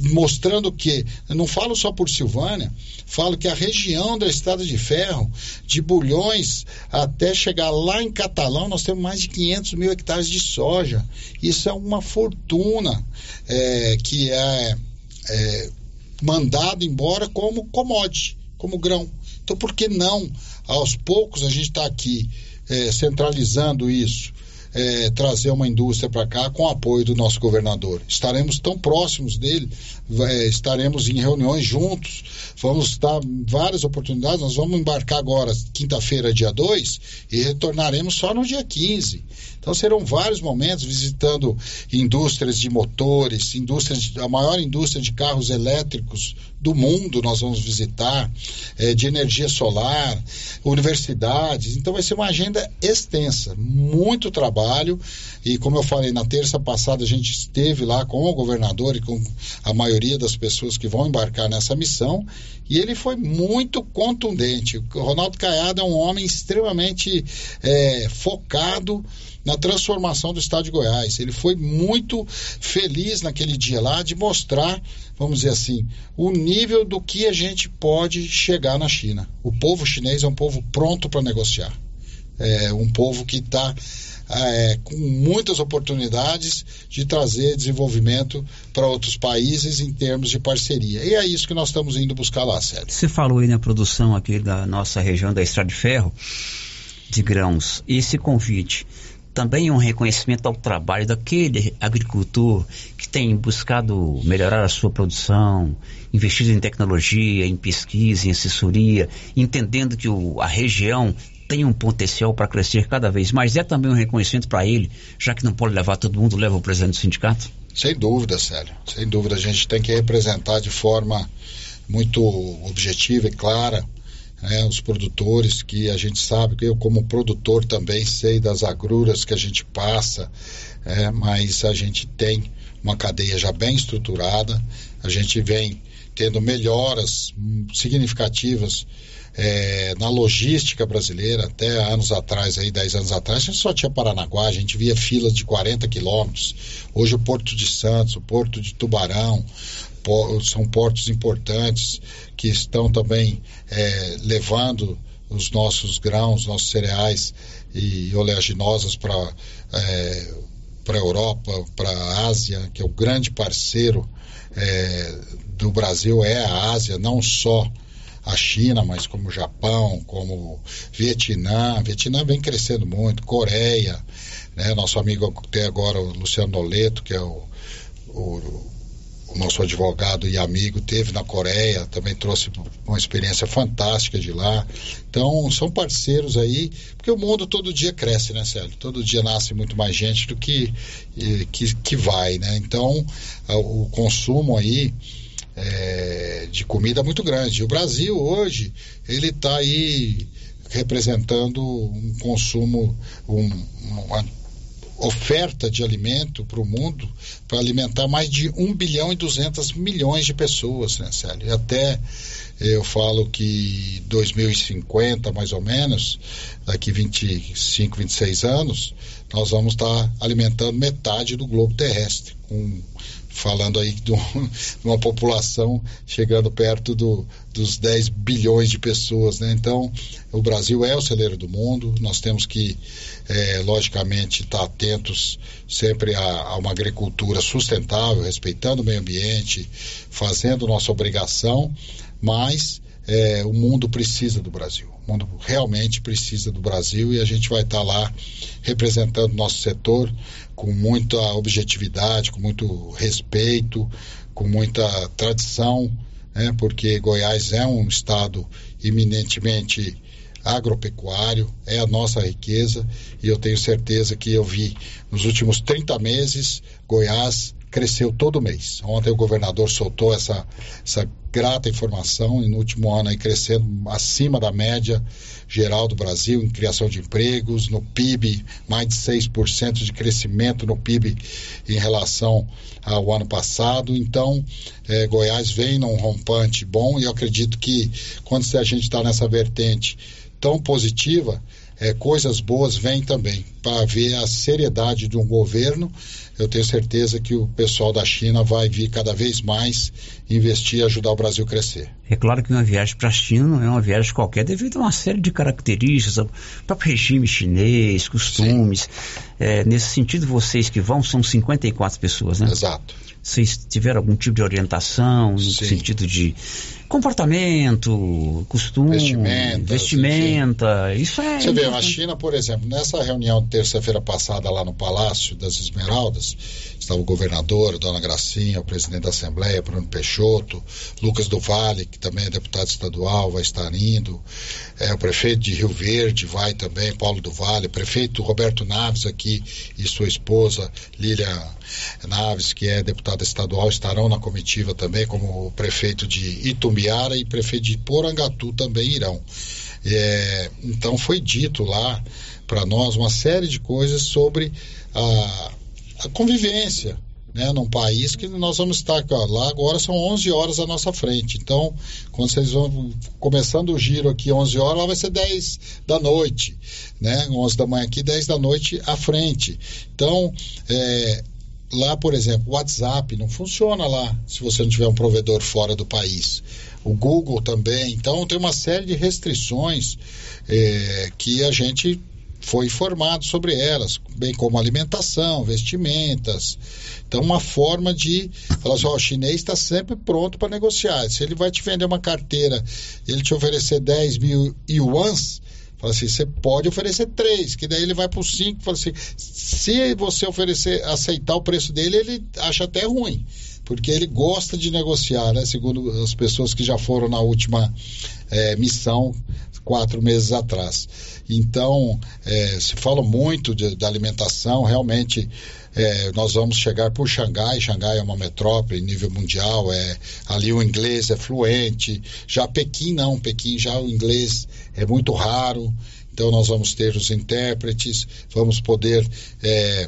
mostrando que, não falo só por Silvânia, falo que a região da Estrada de Ferro, de Bulhões até chegar lá em Catalão, nós temos mais de 500 mil hectares de soja. Isso é uma fortuna é, que é, é mandado embora como commodity, como grão. Então, por que não, aos poucos, a gente está aqui é, centralizando isso? É, trazer uma indústria para cá com apoio do nosso governador. Estaremos tão próximos dele, é, estaremos em reuniões juntos, vamos dar várias oportunidades. Nós vamos embarcar agora, quinta-feira, dia 2, e retornaremos só no dia 15. Então serão vários momentos visitando indústrias de motores, indústrias, a maior indústria de carros elétricos do mundo nós vamos visitar, é, de energia solar, universidades. Então vai ser uma agenda extensa, muito trabalho. E como eu falei, na terça passada a gente esteve lá com o governador e com a maioria das pessoas que vão embarcar nessa missão. E ele foi muito contundente. O Ronaldo Caiado é um homem extremamente é, focado na transformação do estado de Goiás. Ele foi muito feliz naquele dia lá de mostrar, vamos dizer assim, o nível do que a gente pode chegar na China. O povo chinês é um povo pronto para negociar. É um povo que está é, com muitas oportunidades de trazer desenvolvimento para outros países em termos de parceria. E é isso que nós estamos indo buscar lá, Sérgio. Você falou aí na produção aqui da nossa região da Estrada de Ferro de grãos. Esse convite também um reconhecimento ao trabalho daquele agricultor que tem buscado melhorar a sua produção, investido em tecnologia, em pesquisa, em assessoria, entendendo que o, a região tem um potencial para crescer cada vez mais. É também um reconhecimento para ele, já que não pode levar todo mundo, leva o presidente do sindicato? Sem dúvida, Célio. Sem dúvida, a gente tem que representar de forma muito objetiva e clara né, os produtores, que a gente sabe, que eu como produtor também sei das agruras que a gente passa, é, mas a gente tem uma cadeia já bem estruturada, a gente vem tendo melhoras significativas é, na logística brasileira, até anos atrás, aí 10 anos atrás, a gente só tinha Paranaguá, a gente via filas de 40 quilômetros. Hoje o Porto de Santos, o Porto de Tubarão, são portos importantes que estão também é, levando os nossos grãos, nossos cereais e oleaginosas para é, para a Europa, para a Ásia, que é o grande parceiro é, do Brasil é a Ásia, não só a China, mas como o Japão, como Vietnã. Vietnã vem crescendo muito, Coreia, né? Nosso amigo até agora, o Luciano Noleto, que é o, o o nosso advogado e amigo teve na Coreia, também trouxe uma experiência fantástica de lá. Então, são parceiros aí, porque o mundo todo dia cresce, né, Célio? Todo dia nasce muito mais gente do que, que, que vai, né? Então, o consumo aí é, de comida muito grande. O Brasil hoje, ele está aí representando um consumo, um, uma oferta de alimento para o mundo para alimentar mais de 1 bilhão e 200 milhões de pessoas, né, Célio? E até eu falo que 2050, mais ou menos, daqui 25, 26 anos, nós vamos estar alimentando metade do globo terrestre, com falando aí de, uma população chegando perto do, dos 10 bilhões de pessoas, né? Então, o Brasil é o celeiro do mundo, nós temos que, é, logicamente, estar atentos sempre a, a, uma agricultura sustentável, respeitando o meio ambiente, fazendo nossa obrigação, mas é, o mundo precisa do Brasil. O mundo realmente precisa do Brasil e a gente vai estar lá representando nosso setor com muita objetividade, com muito respeito, com muita tradição, né? porque Goiás é um estado eminentemente agropecuário, é a nossa riqueza e eu tenho certeza que eu vi nos últimos 30 meses Goiás cresceu todo mês. Ontem o governador soltou essa, essa grata informação e no último ano aí crescendo acima da média geral do Brasil em criação de empregos, no PIB, mais de 6% de crescimento no PIB em relação ao ano passado. Então, é, Goiás vem num rompante bom e eu acredito que quando a gente está nessa vertente tão positiva, é, coisas boas vêm também para ver a seriedade de um governo eu tenho certeza que o pessoal da China vai vir cada vez mais investir e ajudar o Brasil a crescer. É claro que uma viagem para a China não é uma viagem qualquer, devido a uma série de características, o próprio regime chinês, costumes. É, nesse sentido, vocês que vão são 54 pessoas, né? Exato. Vocês tiveram algum tipo de orientação no Sim. sentido de comportamento, costume, vestimenta, vestimenta isso é. Você vê, a China, por exemplo, nessa reunião de terça-feira passada lá no Palácio das Esmeraldas, estava o governador, a dona Gracinha, o presidente da Assembleia, Bruno Peixoto, Lucas do Vale, que também é deputado estadual, vai estar indo, é, o prefeito de Rio Verde vai também, Paulo do Vale, prefeito Roberto Naves aqui e sua esposa, Lília Naves, que é deputada estadual, estarão na comitiva também, como o prefeito de Itumbiara e prefeito de Porangatu também irão. É, então foi dito lá para nós uma série de coisas sobre a, a convivência, né, num país que nós vamos estar lá agora são 11 horas à nossa frente. Então, quando vocês vão começando o giro aqui 11 horas, lá vai ser 10 da noite, né? 11 da manhã aqui, 10 da noite à frente. Então, é, lá, por exemplo, o WhatsApp não funciona lá se você não tiver um provedor fora do país. O Google também. Então, tem uma série de restrições é, que a gente foi informado sobre elas, bem como alimentação, vestimentas. Então, uma forma de falar assim: ó, o chinês está sempre pronto para negociar. Se ele vai te vender uma carteira, ele te oferecer 10 mil yuans, fala assim: você pode oferecer três, que daí ele vai para os cinco. Fala assim: se você oferecer, aceitar o preço dele, ele acha até ruim porque ele gosta de negociar, né? Segundo as pessoas que já foram na última é, missão quatro meses atrás. Então, é, se fala muito da alimentação, realmente é, nós vamos chegar por Xangai. Xangai é uma metrópole em nível mundial, é, ali o inglês é fluente. Já Pequim não, Pequim já o inglês é muito raro. Então, nós vamos ter os intérpretes, vamos poder é,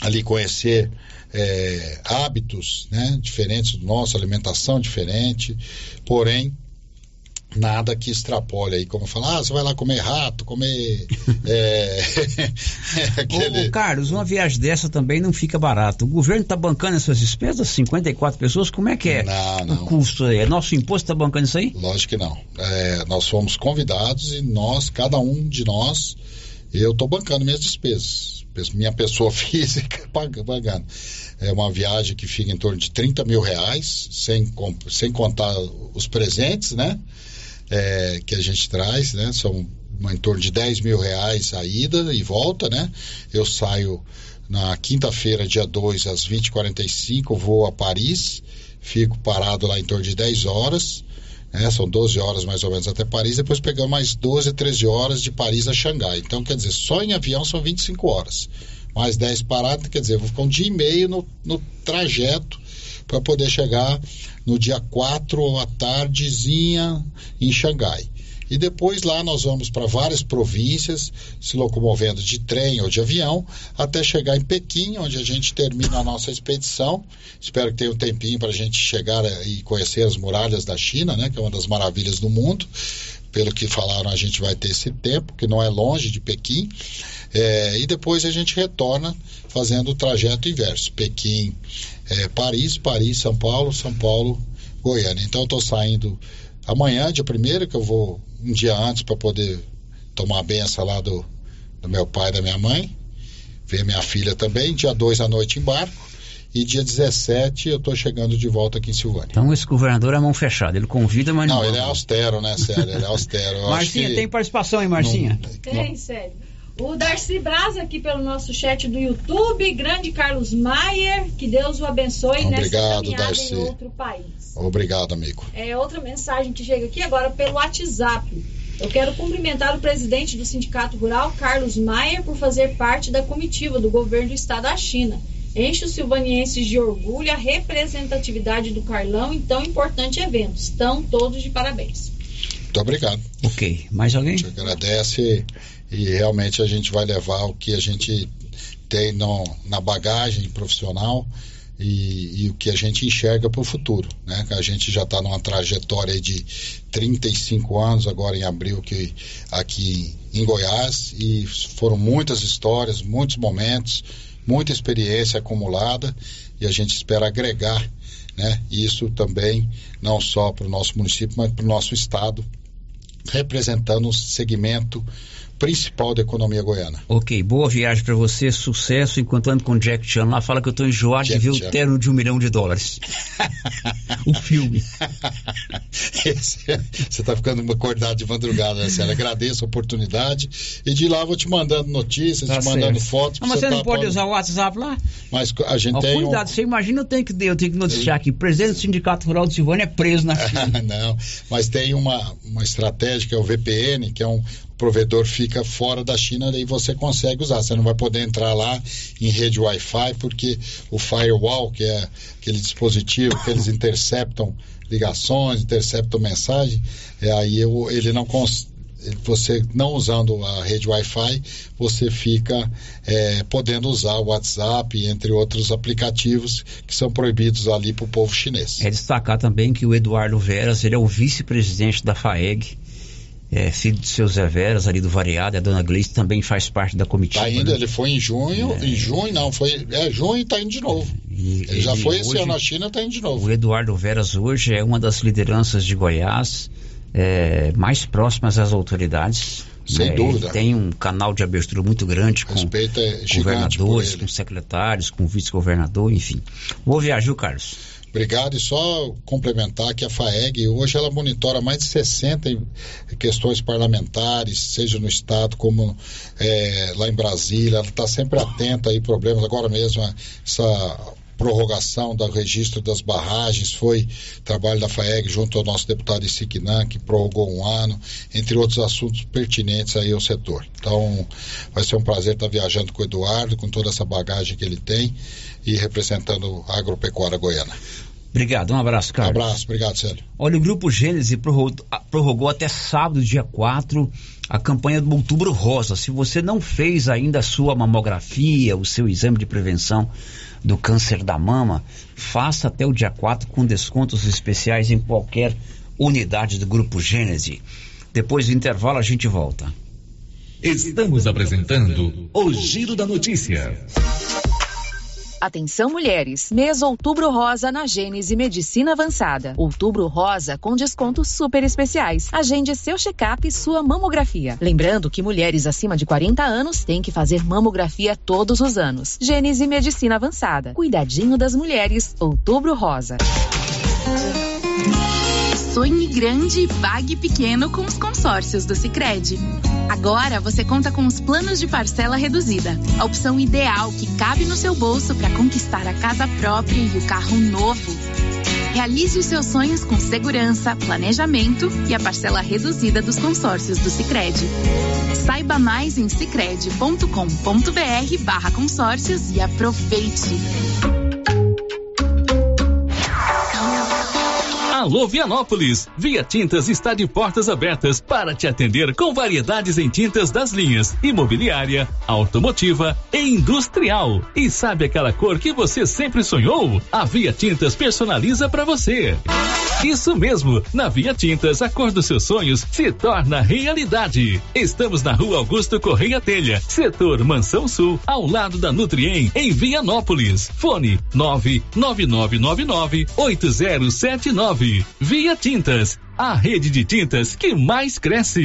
ali conhecer é, hábitos né, diferentes do nosso, alimentação diferente, porém nada que extrapole aí, como falar, ah, você vai lá comer rato, comer. é, [LAUGHS] aquele... Ô, Carlos, uma viagem dessa também não fica barato. O governo está bancando essas despesas, 54 pessoas, como é que é não, não. o custo aí? É nosso imposto está bancando isso aí? Lógico que não. É, nós fomos convidados e nós, cada um de nós, eu estou bancando minhas despesas minha pessoa [LAUGHS] física [LAUGHS] pagando. É uma viagem que fica em torno de 30 mil reais, sem, sem contar os presentes, né? É, que a gente traz, né? São em torno de 10 mil reais a ida e volta, né? Eu saio na quinta-feira, dia 2, às 20h45, vou a Paris, fico parado lá em torno de 10 horas, né? São 12 horas mais ou menos até Paris, depois pegamos mais 12, 13 horas de Paris a Xangai. Então, quer dizer, só em avião são 25 horas. Mais 10 paradas, quer dizer, vou ficar um dia e meio no, no trajeto para poder chegar no dia 4 à tardezinha em Xangai. E depois lá nós vamos para várias províncias, se locomovendo de trem ou de avião, até chegar em Pequim, onde a gente termina a nossa expedição. Espero que tenha um tempinho para a gente chegar e conhecer as muralhas da China, né, que é uma das maravilhas do mundo. Pelo que falaram, a gente vai ter esse tempo, que não é longe de Pequim. É, e depois a gente retorna fazendo o trajeto inverso: Pequim, é, Paris, Paris, São Paulo, São Paulo, Goiânia. Então, estou saindo amanhã, dia primeiro, que eu vou um dia antes para poder tomar a benção lá do, do meu pai e da minha mãe, ver minha filha também. Dia 2 à noite embarco E dia 17 eu estou chegando de volta aqui em Silvânia. Então esse governador é mão fechada, ele convida, mas não. Não, ele é austero, né, Célio? Ele é austero. Marcinha, que... tem participação, hein, Marcinha? Não, tem, sério. O Darcy Braz aqui pelo nosso chat do YouTube, grande Carlos Maier, que Deus o abençoe Obrigado, nessa Darcy. em outro país. Obrigado, amigo. É outra mensagem que chega aqui agora pelo WhatsApp. Eu quero cumprimentar o presidente do Sindicato Rural, Carlos Maier, por fazer parte da comitiva do governo do estado da China. Enche os silvanienses de orgulho a representatividade do Carlão em tão importante evento. Estão todos de parabéns. Muito obrigado. Ok. Mais alguém? A gente agradece e realmente a gente vai levar o que a gente tem no, na bagagem profissional e, e, o que a gente enxerga para o futuro. Né? A gente já está numa trajetória de 35 anos, agora em abril, que, aqui em Goiás, e foram muitas histórias, muitos momentos, muita experiência acumulada, e a gente espera agregar né, isso também, não só para o nosso município, mas para o nosso estado, representando o segmento principal da economia goiana. Ok, boa viagem para você, sucesso. Enquanto ando com o Jack Chan lá, fala que eu tô enjoado Jack de ver Chan. o terno de um milhão de dólares. [LAUGHS] o filme. Esse, você tá ficando acordado de madrugada, né, Célia? Agradeço a oportunidade. E de lá vou te mandando notícias, tá te certo. mandando fotos. Não, mas você, tá não pode usar o WhatsApp lá? Mas a gente oh, tem. Cuidado, um... você imagina eu tenho que eu tenho que noticiar aqui. Presidente do Sindicato Rural de Silvânia é preso na [LAUGHS] China. não, mas tem uma, uma estratégia que é o VPN, que é um, provedor fica fora da China, daí você consegue usar. Você não vai poder entrar lá em rede Wi-Fi, porque o firewall, que é aquele dispositivo que eles interceptam ligações, interceptam mensagem, é, aí eu, ele não você não usando a rede Wi-Fi, você fica é, podendo usar o WhatsApp, entre outros aplicativos que são proibidos ali para o povo chinês. É destacar também que o Eduardo Veras, ele é o vice-presidente da FAEG, é, filho do seu Zé Veras, ali do Variado, a dona Gleice também faz parte da comitiva. Tá indo, né? ele foi em junho, é. em junho não, foi, é junho e tá indo de novo. E, ele, ele já foi esse ano na China, tá indo de novo. O Eduardo Veras hoje é uma das lideranças de Goiás, é, mais próximas às autoridades. Sem né? dúvida. Ele tem um canal de abertura muito grande com é governadores, com secretários, com vice-governador, enfim. Vou viajar, Carlos. Obrigado. E só complementar que a FAEG, hoje ela monitora mais de 60 questões parlamentares, seja no Estado como é, lá em Brasília. Ela está sempre atenta a problemas. Agora mesmo, essa prorrogação do registro das barragens, foi trabalho da FAEG junto ao nosso deputado Isiquinã, que prorrogou um ano, entre outros assuntos pertinentes aí ao setor. Então, vai ser um prazer estar viajando com o Eduardo, com toda essa bagagem que ele tem e representando a agropecuária goiana. Obrigado, um abraço, Carlos. Um abraço, obrigado, Célio. Olha, o Grupo Gênese prorrogou, prorrogou até sábado, dia 4, a campanha do Outubro Rosa. Se você não fez ainda a sua mamografia, o seu exame de prevenção do câncer da mama, faça até o dia 4 com descontos especiais em qualquer unidade do Grupo Gênese. Depois do intervalo a gente volta. Estamos apresentando o Giro da Notícia. Atenção mulheres, mês Outubro Rosa na Gênese Medicina Avançada. Outubro Rosa com descontos super especiais. Agende seu check-up e sua mamografia. Lembrando que mulheres acima de 40 anos têm que fazer mamografia todos os anos. Gênese Medicina Avançada. Cuidadinho das mulheres. Outubro Rosa. Sonhe grande e pequeno com os consórcios do Sicredi. Agora você conta com os planos de parcela reduzida, a opção ideal que cabe no seu bolso para conquistar a casa própria e o carro novo. Realize os seus sonhos com segurança, planejamento e a parcela reduzida dos consórcios do Sicredi. Saiba mais em sicredi.com.br/barra consórcios e aproveite. Alô Vianópolis! Via Tintas está de portas abertas para te atender com variedades em tintas das linhas imobiliária, automotiva e industrial. E sabe aquela cor que você sempre sonhou? A Via Tintas personaliza para você. Isso mesmo, na Via Tintas a cor dos seus sonhos se torna realidade. Estamos na Rua Augusto Correia Telha, setor Mansão Sul, ao lado da Nutriem, em Vianópolis. Fone 99999 8079. Via Tintas, a rede de tintas que mais cresce.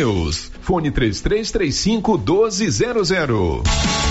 Fone 3335 1200.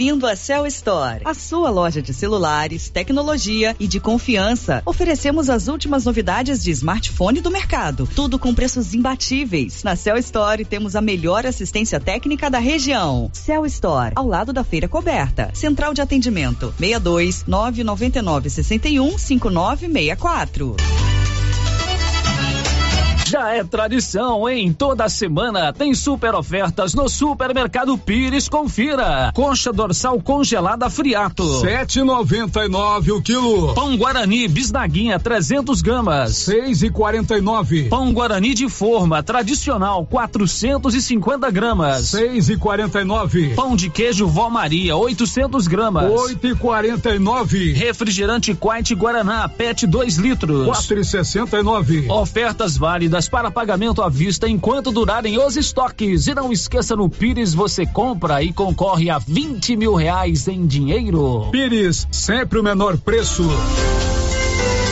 bem-vindo à Cell Store, a sua loja de celulares, tecnologia e de confiança. Oferecemos as últimas novidades de smartphone do mercado, tudo com preços imbatíveis. Na Cell Store temos a melhor assistência técnica da região. Cell Store, ao lado da feira coberta. Central de atendimento: 62 999 61 5964. Já é tradição, em toda semana tem super ofertas no Supermercado Pires. Confira. Concha dorsal congelada friato. 7,99 o quilo. Pão Guarani bisnaguinha 300 gramas. 6,49. Pão Guarani de forma tradicional 450 gramas. 6,49. Pão de queijo Vó Maria 800 gramas. 8,49. Refrigerante Quite Guaraná PET 2 litros. 4,69. Ofertas válidas para pagamento à vista enquanto durarem os estoques. E não esqueça, no Pires você compra e concorre a 20 mil reais em dinheiro. Pires, sempre o menor preço.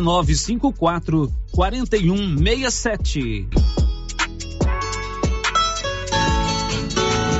9954 4167.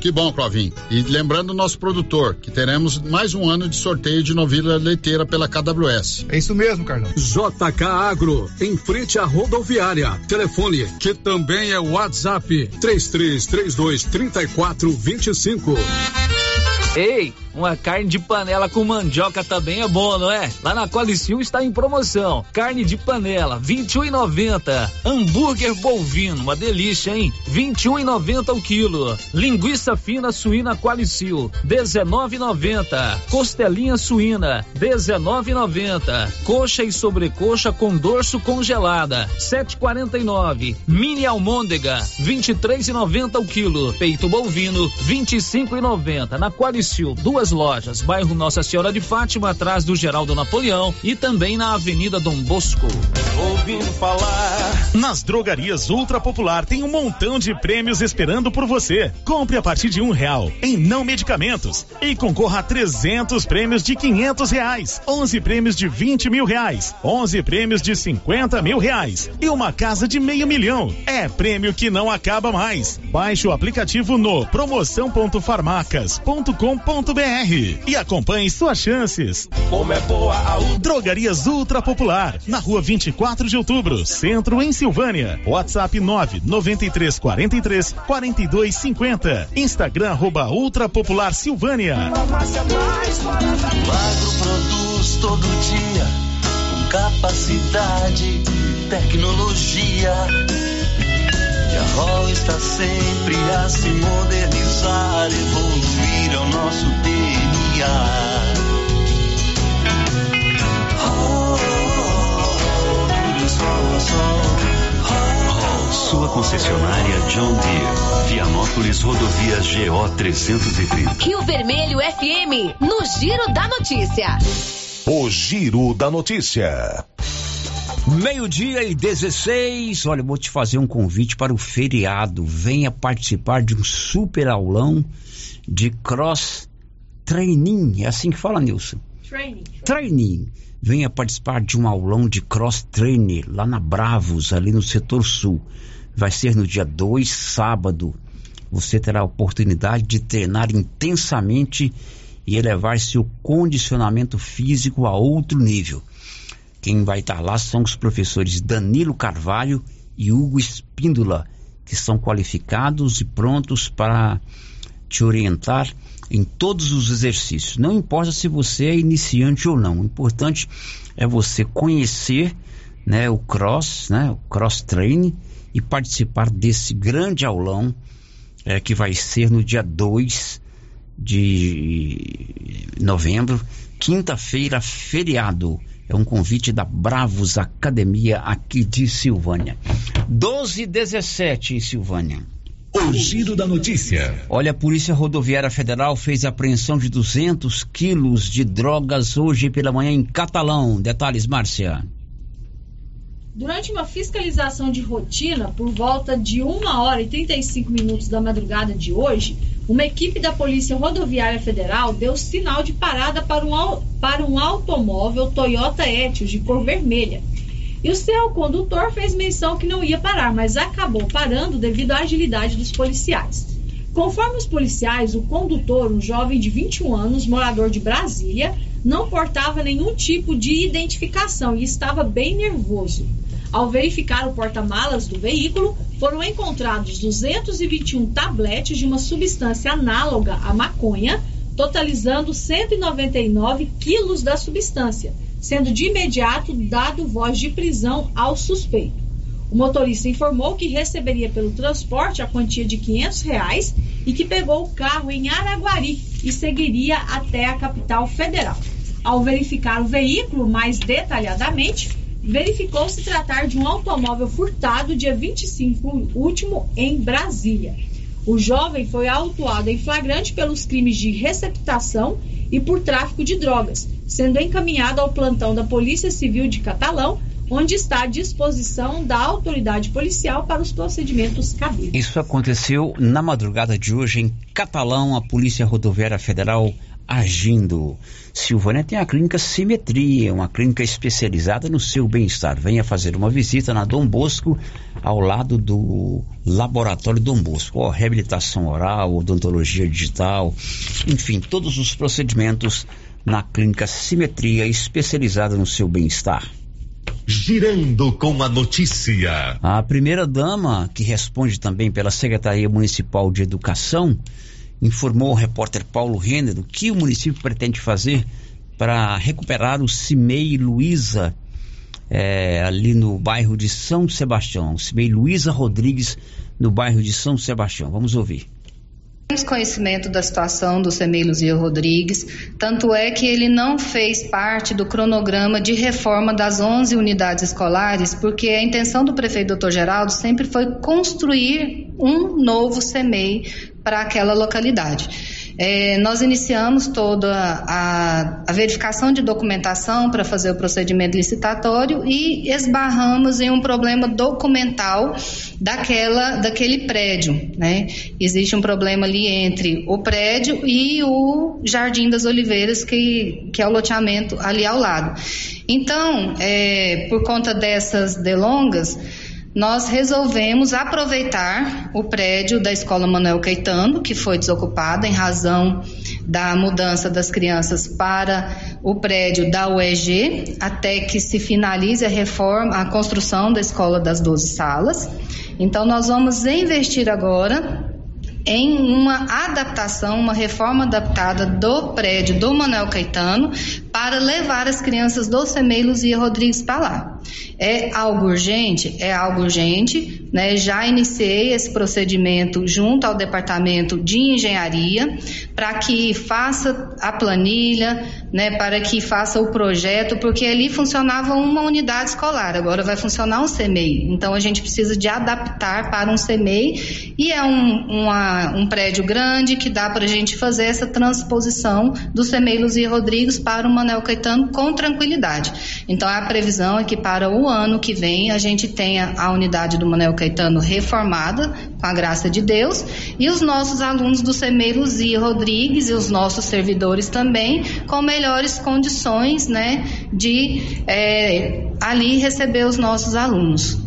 Que bom, Clavin. E lembrando o nosso produtor, que teremos mais um ano de sorteio de novilha leiteira pela KWS. É isso mesmo, Carlão. JK Agro, em frente à rodoviária. Telefone, que também é WhatsApp, 3332 3425. Ei, uma carne de panela com mandioca também é bom, não é? Lá na Qualicil está em promoção. Carne de panela, 21,90. Hambúrguer bovino, uma delícia, hein? 21,90 o quilo. Linguiça fina suína Qualicil, 19,90. Costelinha suína, 19,90. Coxa e sobrecoxa com dorso congelada, 7,49. Mini almôndega, 23,90 o quilo. Peito bovino, 25,90. Na Qualicil, duas lojas, bairro Nossa Senhora de Fátima, atrás do Geraldo Napoleão e também na Avenida Dom Bosco. Ouvindo falar. Nas drogarias Ultra Popular tem um montão de prêmios esperando por você. Compre a partir de um real em não medicamentos e concorra a 300 prêmios de 500 reais, 11 prêmios de 20 mil reais, 11 prêmios de 50 mil reais e uma casa de meio milhão. É prêmio que não acaba mais. Baixe o aplicativo no promoção.farmacas.com.br e acompanhe suas chances. Como é boa a Drogarias Ultra Popular, na rua 24 de outubro, centro em Silvânia. WhatsApp 99343 4250. Instagram arroba Ultra Popular Silvânia. O agro produz todo dia com capacidade tecnologia. E a ROL está sempre a se modernizar, evoluir é o nosso DNA. Sua concessionária John Deere. Vianópolis Rodovia GO 330. Rio Vermelho FM, no Giro da Notícia. O Giro da Notícia. Meio-dia e 16. Olha, eu vou te fazer um convite para o feriado. Venha participar de um super aulão de cross training. É assim que fala, Nilson? Training. Training. Venha participar de um aulão de cross training lá na Bravos, ali no setor sul. Vai ser no dia 2, sábado. Você terá a oportunidade de treinar intensamente e elevar seu condicionamento físico a outro nível. Quem vai estar lá são os professores Danilo Carvalho e Hugo Espíndola, que são qualificados e prontos para te orientar em todos os exercícios. Não importa se você é iniciante ou não, o importante é você conhecer né, o cross, né, o cross training e participar desse grande aulão é, que vai ser no dia 2 de novembro, quinta-feira, feriado. É um convite da Bravos Academia aqui de Silvânia. 12 e 17 em Silvânia. O Giro da Notícia. Olha, a Polícia Rodoviária Federal fez apreensão de 200 quilos de drogas hoje pela manhã em Catalão. Detalhes, Márcia. Durante uma fiscalização de rotina, por volta de 1 hora e 35 minutos da madrugada de hoje, uma equipe da Polícia Rodoviária Federal deu sinal de parada para um, para um automóvel Toyota Etios de cor vermelha. E o seu condutor fez menção que não ia parar, mas acabou parando devido à agilidade dos policiais. Conforme os policiais, o condutor, um jovem de 21 anos, morador de Brasília, não portava nenhum tipo de identificação e estava bem nervoso. Ao verificar o porta-malas do veículo, foram encontrados 221 tabletes de uma substância análoga à maconha, totalizando 199 quilos da substância, sendo de imediato dado voz de prisão ao suspeito. O motorista informou que receberia pelo transporte a quantia de 500 reais e que pegou o carro em Araguari e seguiria até a capital federal. Ao verificar o veículo mais detalhadamente, verificou se tratar de um automóvel furtado dia 25 último em Brasília. O jovem foi autuado em flagrante pelos crimes de receptação e por tráfico de drogas, sendo encaminhado ao plantão da Polícia Civil de Catalão, onde está à disposição da autoridade policial para os procedimentos cabíveis. Isso aconteceu na madrugada de hoje em Catalão. A Polícia Rodoviária Federal agindo. Silvânia tem a clínica Simetria, uma clínica especializada no seu bem-estar. Venha fazer uma visita na Dom Bosco, ao lado do Laboratório Dom Bosco. Oh, reabilitação oral, odontologia digital, enfim, todos os procedimentos na clínica Simetria, especializada no seu bem-estar. Girando com a notícia. A primeira dama, que responde também pela Secretaria Municipal de Educação, informou o repórter Paulo Renner o que o município pretende fazer para recuperar o CIMEI Luiza, é, ali no bairro de São Sebastião. CIMEI Luiza Rodrigues, no bairro de São Sebastião. Vamos ouvir. Temos conhecimento da situação do CEMEI Luzia Rodrigues, tanto é que ele não fez parte do cronograma de reforma das 11 unidades escolares, porque a intenção do prefeito Dr. Geraldo sempre foi construir um novo CEMEI para aquela localidade. É, nós iniciamos toda a, a verificação de documentação para fazer o procedimento licitatório e esbarramos em um problema documental daquela, daquele prédio. Né? Existe um problema ali entre o prédio e o Jardim das Oliveiras, que, que é o loteamento ali ao lado. Então, é, por conta dessas delongas, nós resolvemos aproveitar o prédio da Escola Manuel Caetano, que foi desocupado em razão da mudança das crianças para o prédio da UEG, até que se finalize a reforma, a construção da Escola das 12 Salas. Então, nós vamos investir agora em uma adaptação, uma reforma adaptada do prédio do Manuel Caetano para levar as crianças do CEMEI Luzia Rodrigues para lá. É algo urgente? É algo urgente. Né? Já iniciei esse procedimento junto ao Departamento de Engenharia para que faça a planilha, né? para que faça o projeto, porque ali funcionava uma unidade escolar, agora vai funcionar um CEMEI. Então a gente precisa de adaptar para um CEMEI e é um, uma, um prédio grande que dá para a gente fazer essa transposição do CEMEI Luzia Rodrigues para o Manel Caetano com tranquilidade. Então a previsão é que para o ano que vem a gente tenha a unidade do Manuel Caetano reformada, com a graça de Deus, e os nossos alunos do CEMEI Luzia Rodrigues e os nossos servidores também com melhores condições né, de é, ali receber os nossos alunos.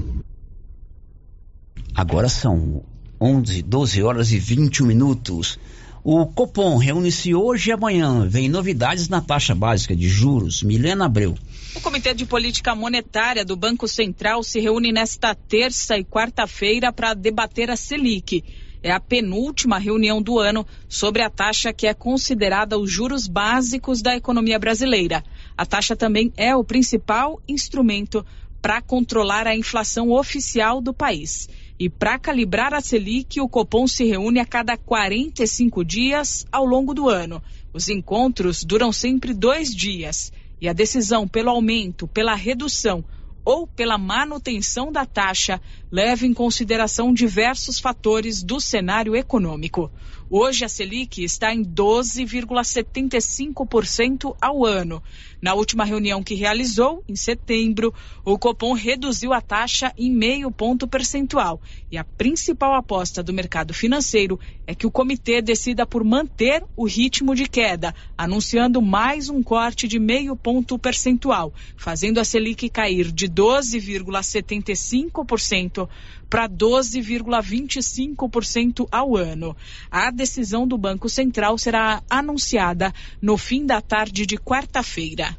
Agora são 11, 12 horas e 21 minutos. O Copom reúne-se hoje e amanhã. Vem novidades na taxa básica de juros. Milena Abreu. O Comitê de Política Monetária do Banco Central se reúne nesta terça e quarta-feira para debater a Selic. É a penúltima reunião do ano sobre a taxa que é considerada os juros básicos da economia brasileira. A taxa também é o principal instrumento para controlar a inflação oficial do país. E para calibrar a Selic, o Copom se reúne a cada 45 dias ao longo do ano. Os encontros duram sempre dois dias. E a decisão pelo aumento, pela redução ou pela manutenção da taxa leva em consideração diversos fatores do cenário econômico. Hoje a Selic está em 12,75% ao ano. Na última reunião que realizou, em setembro, o Copom reduziu a taxa em meio ponto percentual. E a principal aposta do mercado financeiro é que o comitê decida por manter o ritmo de queda, anunciando mais um corte de meio ponto percentual, fazendo a Selic cair de 12,75% para 12,25% ao ano. A decisão do Banco Central será anunciada no fim da tarde de quarta-feira.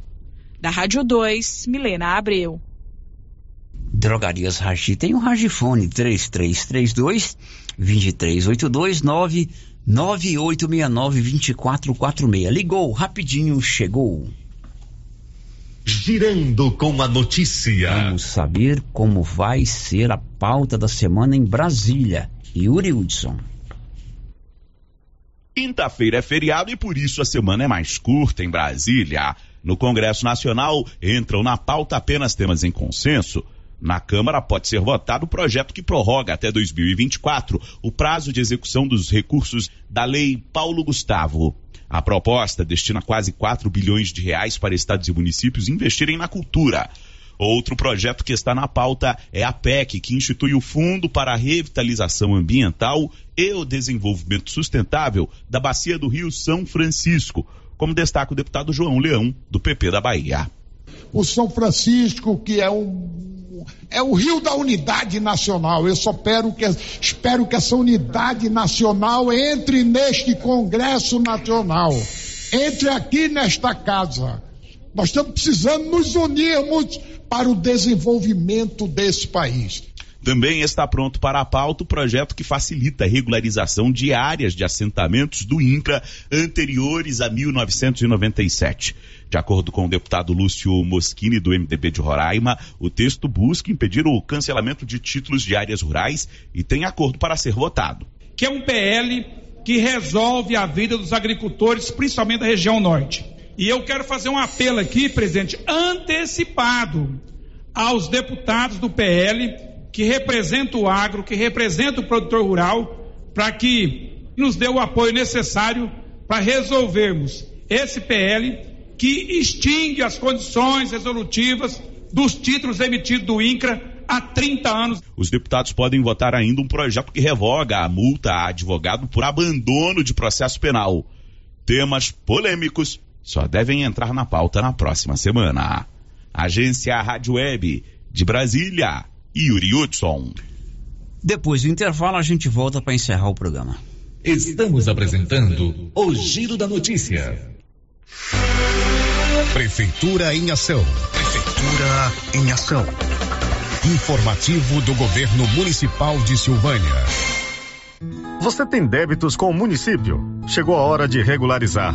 Da Rádio 2, Milena Abreu. Drogarias Ragi tem o um Ragifone 3332 2382 99869 2446. Ligou, rapidinho, chegou. Girando com a notícia. Vamos saber como vai ser a pauta da semana em Brasília. Yuri Hudson. Quinta-feira é feriado e por isso a semana é mais curta em Brasília. No Congresso Nacional entram na pauta apenas temas em consenso. Na Câmara pode ser votado o projeto que prorroga até 2024 o prazo de execução dos recursos da Lei Paulo Gustavo. A proposta destina quase 4 bilhões de reais para estados e municípios investirem na cultura. Outro projeto que está na pauta é a PEC, que institui o Fundo para a Revitalização Ambiental e o Desenvolvimento Sustentável da Bacia do Rio São Francisco, como destaca o deputado João Leão, do PP da Bahia. O São Francisco, que é um é o rio da unidade nacional. Eu só espero que, espero que essa unidade nacional entre neste Congresso Nacional, entre aqui nesta casa. Nós estamos precisando nos unirmos para o desenvolvimento desse país. Também está pronto para a pauta o projeto que facilita a regularização de áreas de assentamentos do INCRA anteriores a 1997. De acordo com o deputado Lúcio Moschini, do MDB de Roraima, o texto busca impedir o cancelamento de títulos de áreas rurais e tem acordo para ser votado. Que é um PL que resolve a vida dos agricultores, principalmente da região norte. E eu quero fazer um apelo aqui, presidente, antecipado aos deputados do PL que representa o agro, que representa o produtor rural, para que nos dê o apoio necessário para resolvermos esse PL que extingue as condições resolutivas dos títulos emitidos do INCRA há 30 anos. Os deputados podem votar ainda um projeto que revoga a multa a advogado por abandono de processo penal. Temas polêmicos só devem entrar na pauta na próxima semana. Agência Rádio Web de Brasília. Yuri Hudson. Depois do intervalo, a gente volta para encerrar o programa. Estamos apresentando o Giro da Notícia. Prefeitura em Ação. Prefeitura em Ação. Informativo do Governo Municipal de Silvânia. Você tem débitos com o município? Chegou a hora de regularizar.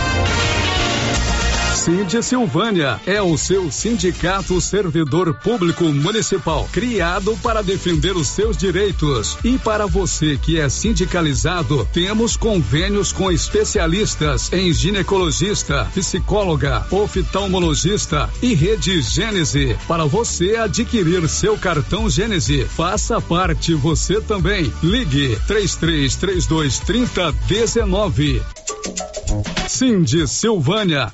Cindy Silvânia é o seu sindicato servidor público municipal, criado para defender os seus direitos. E para você que é sindicalizado, temos convênios com especialistas em ginecologista, psicóloga, oftalmologista e rede Gênese. Para você adquirir seu cartão Gênese, faça parte você também. Ligue 3332 3019. Cindy Silvânia,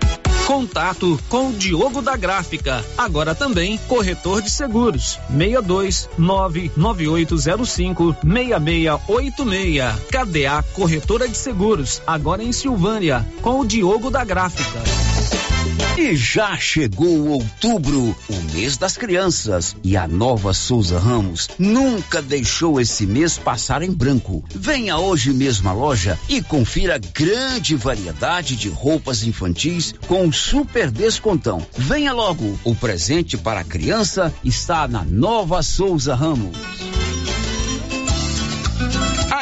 Contato com o Diogo da Gráfica, agora também corretor de seguros. 62 99805 6686. KDA Corretora de Seguros, agora em Silvânia, com o Diogo da Gráfica. E já chegou outubro, o mês das crianças, e a nova Souza Ramos nunca deixou esse mês passar em branco. Venha hoje mesmo à loja e confira grande variedade de roupas infantis com super descontão. Venha logo, o presente para a criança está na nova Souza Ramos.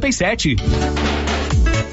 5787.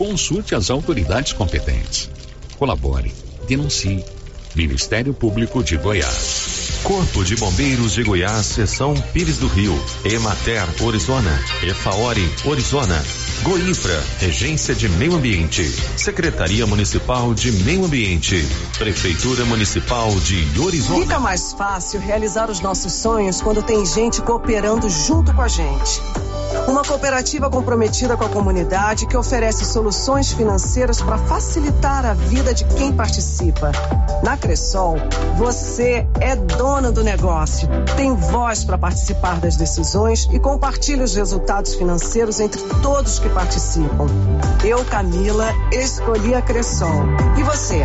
consulte as autoridades competentes. Colabore, denuncie. Ministério Público de Goiás. Corpo de Bombeiros de Goiás, Seção Pires do Rio. Emater, Orizona. Efaori, Orizona. Goinfra, Regência de Meio Ambiente. Secretaria Municipal de Meio Ambiente. Prefeitura Municipal de Orizona. Fica mais fácil realizar os nossos sonhos quando tem gente cooperando junto com a gente. Uma cooperativa comprometida com a comunidade que oferece soluções financeiras para facilitar a vida de quem participa. Na Cressol, você é dona do negócio, tem voz para participar das decisões e compartilha os resultados financeiros entre todos que participam. Eu, Camila, escolhi a Cressol. E você?